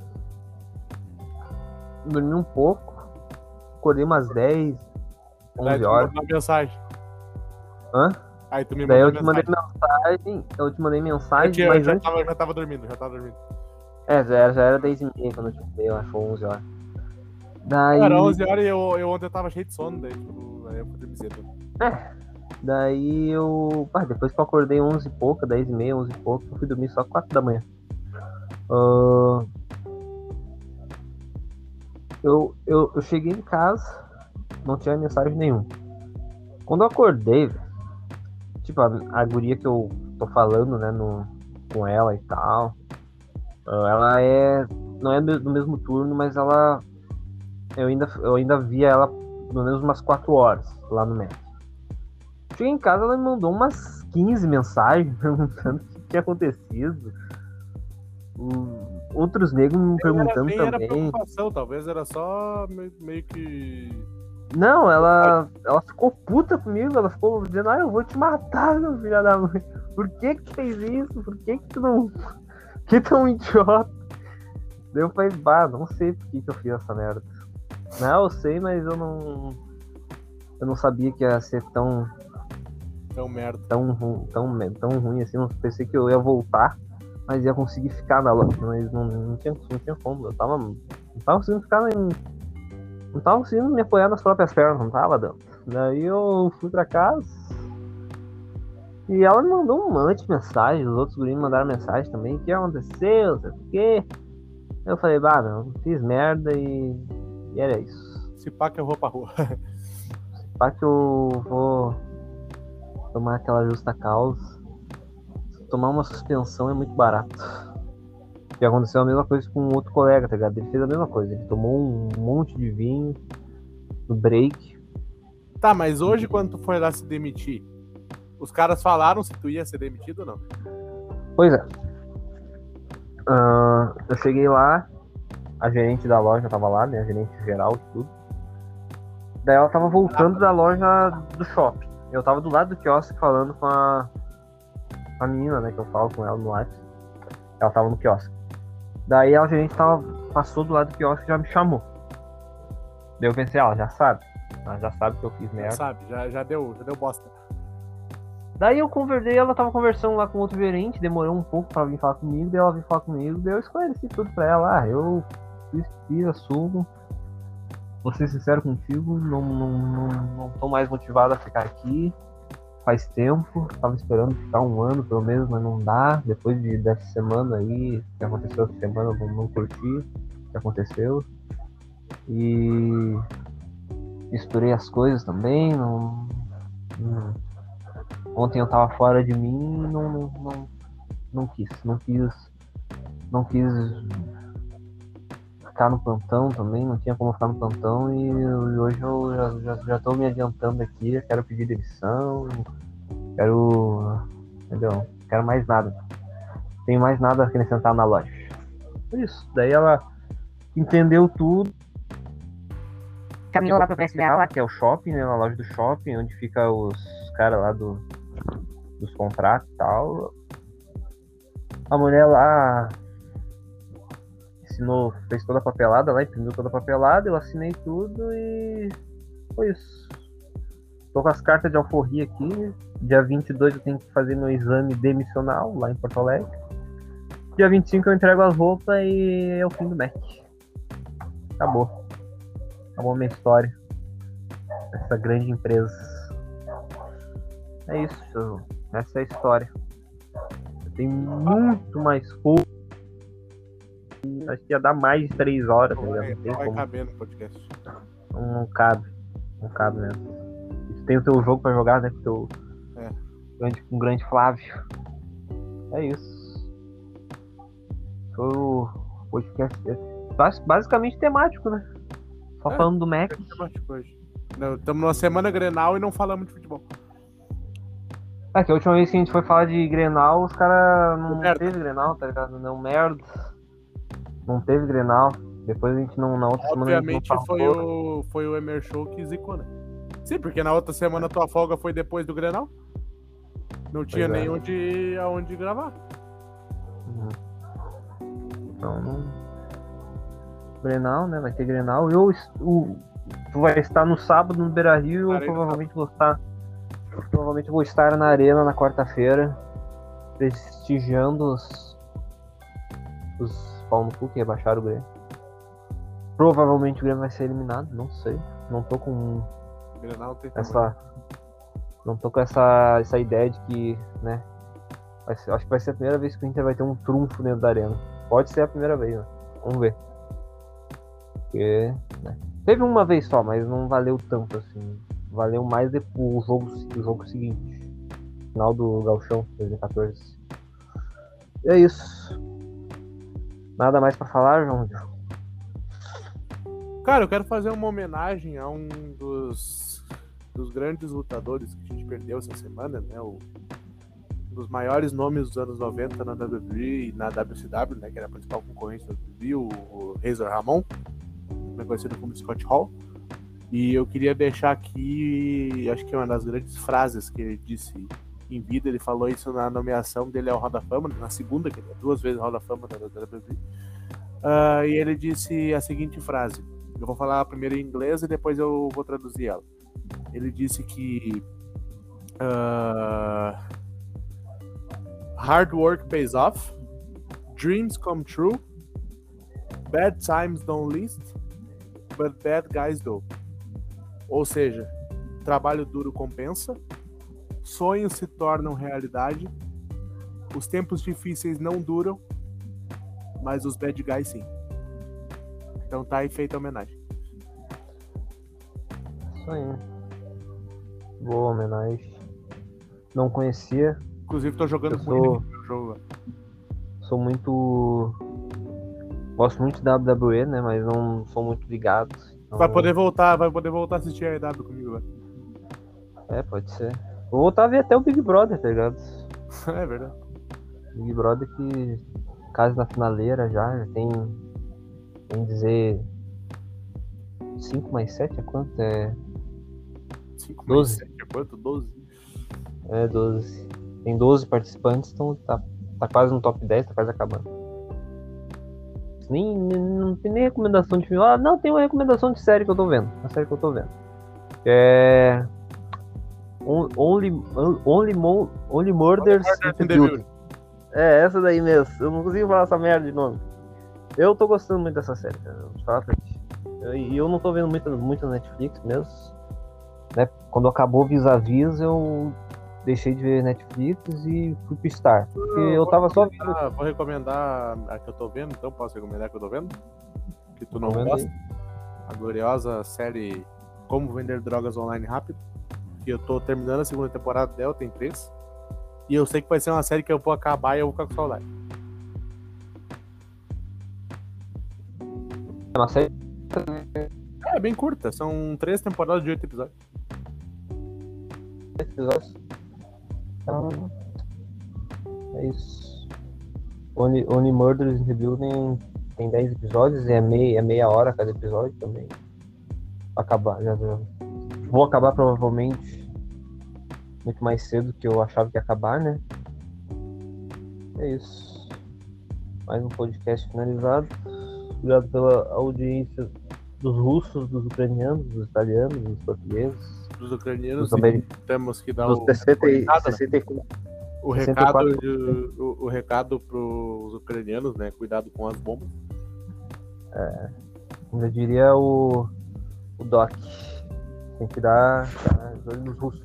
Dormi um pouco. Acordei umas 10, Daí 11 tu horas. mandou uma mensagem. Hã? Aí tu me Daí mandou eu te mandei mensagem. Eu te mandei Eu, mensagem, eu mas já, antes. tava, já tava dormindo, já tava dormindo. É, já era, já era 10 e meia quando eu te mandei, eu acho, ou 11 horas. Daí. Era 11 horas e eu, eu ontem eu tava cheio de sono, daí tipo, aí eu fui dormir cedo. Daí eu. Ah, depois que eu acordei 11 e pouca, 10 e meia, 11 e pouco, eu fui dormir só 4 da manhã. Ah, eu, eu, eu cheguei em casa, não tinha mensagem nenhuma. Quando eu acordei, tipo, a, a guria que eu tô falando, né, no, com ela e tal, ah, ela é. Não é do mesmo turno, mas ela. Eu ainda, eu ainda via ela pelo menos umas 4 horas lá no médico. Cheguei em casa, ela me mandou umas 15 mensagens perguntando o que tinha acontecido. Hum, Outros negros me perguntando era também. preocupação, talvez era só meio, meio que. Não, ela, ela ficou puta comigo, ela ficou dizendo, ah, eu vou te matar, meu filho da mãe. Por que que tu fez isso? Por que que tu não... que tu é idiota? Daí eu falei, bah, não sei por que que eu fiz essa merda. Não, eu sei, mas eu não... Eu não sabia que ia ser tão, Tão merda. tão, tão, tão ruim assim. Eu pensei que eu ia voltar, mas ia conseguir ficar na loja. Mas não, não, tinha, não tinha como. Eu tava. Não tava conseguindo ficar em. Não tava conseguindo me apoiar nas próprias pernas, não tava dando. Daí eu fui pra casa. E ela me mandou um monte de mensagens, os outros guris me mandaram mensagem também, o que aconteceu, sei o quê. Eu falei, bah, meu, fiz merda e, e era isso. Se pá que eu vou pra rua. Pá que eu vou tomar aquela justa causa. Tomar uma suspensão é muito barato. E aconteceu a mesma coisa com um outro colega, tá ligado? Ele fez a mesma coisa. Ele tomou um monte de vinho no break. Tá, mas hoje quando tu foi lá se demitir, os caras falaram se tu ia ser demitido ou não? Pois é. Ah, eu cheguei lá, a gerente da loja tava lá, né? A gerente geral e tudo. Daí ela tava voltando da loja do shopping. Eu tava do lado do quiosque falando com a, a menina, né? Que eu falo com ela no WhatsApp. Ela tava no quiosque. Daí a gerente tava, passou do lado do quiosque e já me chamou. Daí eu pensei, ah, ela já sabe. Ela já sabe que eu fiz merda. Sabe, já, já deu, já deu bosta. Daí eu conversei, ela tava conversando lá com outro gerente, demorou um pouco pra vir falar comigo, daí ela veio falar comigo, daí eu esclareci tudo pra ela, ah, eu fiz, fiz assumo, vou ser sincero contigo, não, não, não, não tô mais motivado a ficar aqui, faz tempo, tava esperando ficar um ano pelo menos, mas não dá, depois de, dessa semana aí, que aconteceu essa semana, eu não, curti o que aconteceu, e misturei as coisas também, não- não Ontem eu tava fora de mim e não, não, não, não quis. Não quis. Não quis ficar no plantão também, não tinha como ficar no plantão e, e hoje eu já, já, já tô me adiantando aqui, quero pedir demissão, quero. Entendeu? Não Quero mais nada. Tenho mais nada a acrescentar na loja. Por isso. Daí ela. entendeu tudo. Caminhou lá pro PSBA, lá, que é o shopping, né? Na loja do shopping, onde fica os caras lá do, dos contratos e tal. A mulher lá ensinou, fez toda a papelada lá, imprimiu toda a papelada, eu assinei tudo e foi isso. Tô com as cartas de alforria aqui. Dia 22 eu tenho que fazer meu exame demissional lá em Porto Alegre. Dia 25 eu entrego as roupas e é o fim do Mac. Acabou. Acabou minha história. Essa grande empresa. É isso. Essa é a história. Tem muito mais fogo. Acho que ia dar mais de 3 horas. Tá Vai, ligado? Não tem vai como. caber no podcast. Não, não cabe. Não cabe mesmo. Tu tem o teu jogo pra jogar, né? Com o teu É. grande, com o grande Flávio. É isso. Foi o podcast bas- basicamente temático, né? Só É. falando do Mac. É. Estamos numa semana Grenal e não falamos de futebol. É que a última vez que a gente foi falar de Grenal, os caras não Merda. teve Grenal, tá ligado? Não, merda. Não teve Grenal. Depois a gente não, na outra semana Obviamente não foi o, foi o Emer Show que zicou, né? Sim, porque na outra semana tua folga foi depois do Grenal. Não tinha é. nem onde, aonde gravar. Então não. Grenal, né? Vai ter Grenal. Eu, o, tu vai estar no sábado no Beira Rio, eu no provavelmente vou estar. Provavelmente vou estar na arena na quarta-feira, prestigiando os. Os pau no cu que rebaixaram o Grêmio. Provavelmente o Grêmio vai ser eliminado, não sei. Não tô com Grenal tem essa. Não tô com essa, essa ideia de que, né? ser- acho que vai ser a primeira vez que o Inter vai ter um trunfo dentro da arena. Pode ser a primeira vez, né? Vamos ver. Porque, né? Teve uma vez só, mas não valeu tanto assim. Valeu mais depois o jogo, o jogo seguinte. Final do Galchão 2014. E é isso. Nada mais pra falar, João? Cara, eu quero fazer uma homenagem a um dos, dos grandes lutadores que a gente perdeu essa semana, né? O, um dos maiores nomes dos anos 90 na WWE e na WCW, né? Que era a principal concorrente da WWE, o, o Razor Ramon, conhecido como Scott Hall. E eu queria deixar aqui, acho que é uma das grandes frases que ele disse em vida, ele falou isso na nomeação dele ao Hall da Fama, na segunda, que é duas vezes Hall da Fama da, WWE. Ah, e ele disse a seguinte frase: eu vou falar primeiro em inglês e depois eu vou traduzir ela. Ele disse que ah, hard work pays off, dreams come true, bad times don't list, but bad guys do. Ou seja, trabalho duro compensa, sonhos se tornam realidade, os tempos difíceis não duram, mas os bad guys sim. Então tá aí feita a homenagem. Isso aí. Boa homenagem. Não conhecia. Inclusive tô jogando Eu com ele sou- no jogo. Sou muito. Gosto muito da WWE, né? Mas não sou muito ligado. Então, Vai poder voltar, vai poder voltar a assistir a EW comigo, velho. É, pode ser. Vou voltar a ver até o Big Brother, tá ligado? É verdade. Big Brother que. Casa na finaleira já, já tem. Tem dizer. 5 mais 7 é quanto? É. 5 Doze. 7 é quanto? 12? É 12. Tem 12 participantes, então tá, tá quase no top 10, tá quase acabando. Nem, nem- não tem nem recomendação de filme. Ah, não, tem uma recomendação de série que eu tô vendo. Uma série que eu tô vendo. É. On- Only, only, only Murders in the Building. É, essa daí mesmo. Eu não consigo falar essa merda de nome. Eu tô gostando muito dessa série, cara. Eu- E eu, não tô vendo muito, muito Netflix mesmo. Né? Quando acabou Vis-a-Vis, eu deixei de ver Netflix e fui pro Star. Porque eu tava só vendo. Vou recomendar a que eu tô vendo, então posso recomendar a que eu tô vendo? Que tu não gosta. A gloriosa série Como Vender Drogas Online Rápido. Que eu tô terminando a segunda temporada dela, tem três. E eu sei que vai ser uma série que eu vou acabar e eu vou ficar com saudade. É uma série. É bem curta, são três temporadas de oito episódios. episódios. Então, é isso. Only, Only Murders in the Building tem 10 episódios e é meia, é meia hora cada episódio também. Acabar, já, já- Vou acabar provavelmente muito mais cedo que eu achava que ia acabar, né? É isso. Mais um podcast finalizado. Obrigado pela audiência dos russos, dos ucranianos, dos italianos, dos portugueses, Dos ucranianos, dos ameri- temos que dar o, 60 e recado, né? 64. o recado, 64%. de- o, o recado pros ucranianos, né? Cuidado com as bombas. Como eu diria o, o Doc. Tem que dar olhos nos russos.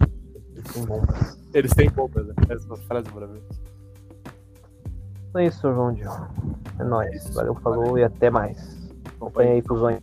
Eles têm bombas. Eles têm bombas, né? Essa frase maravilhosa. Então é isso, João Dio. É nóis. Isso. Valeu, falou e até mais. Acompanha aí, cuzões.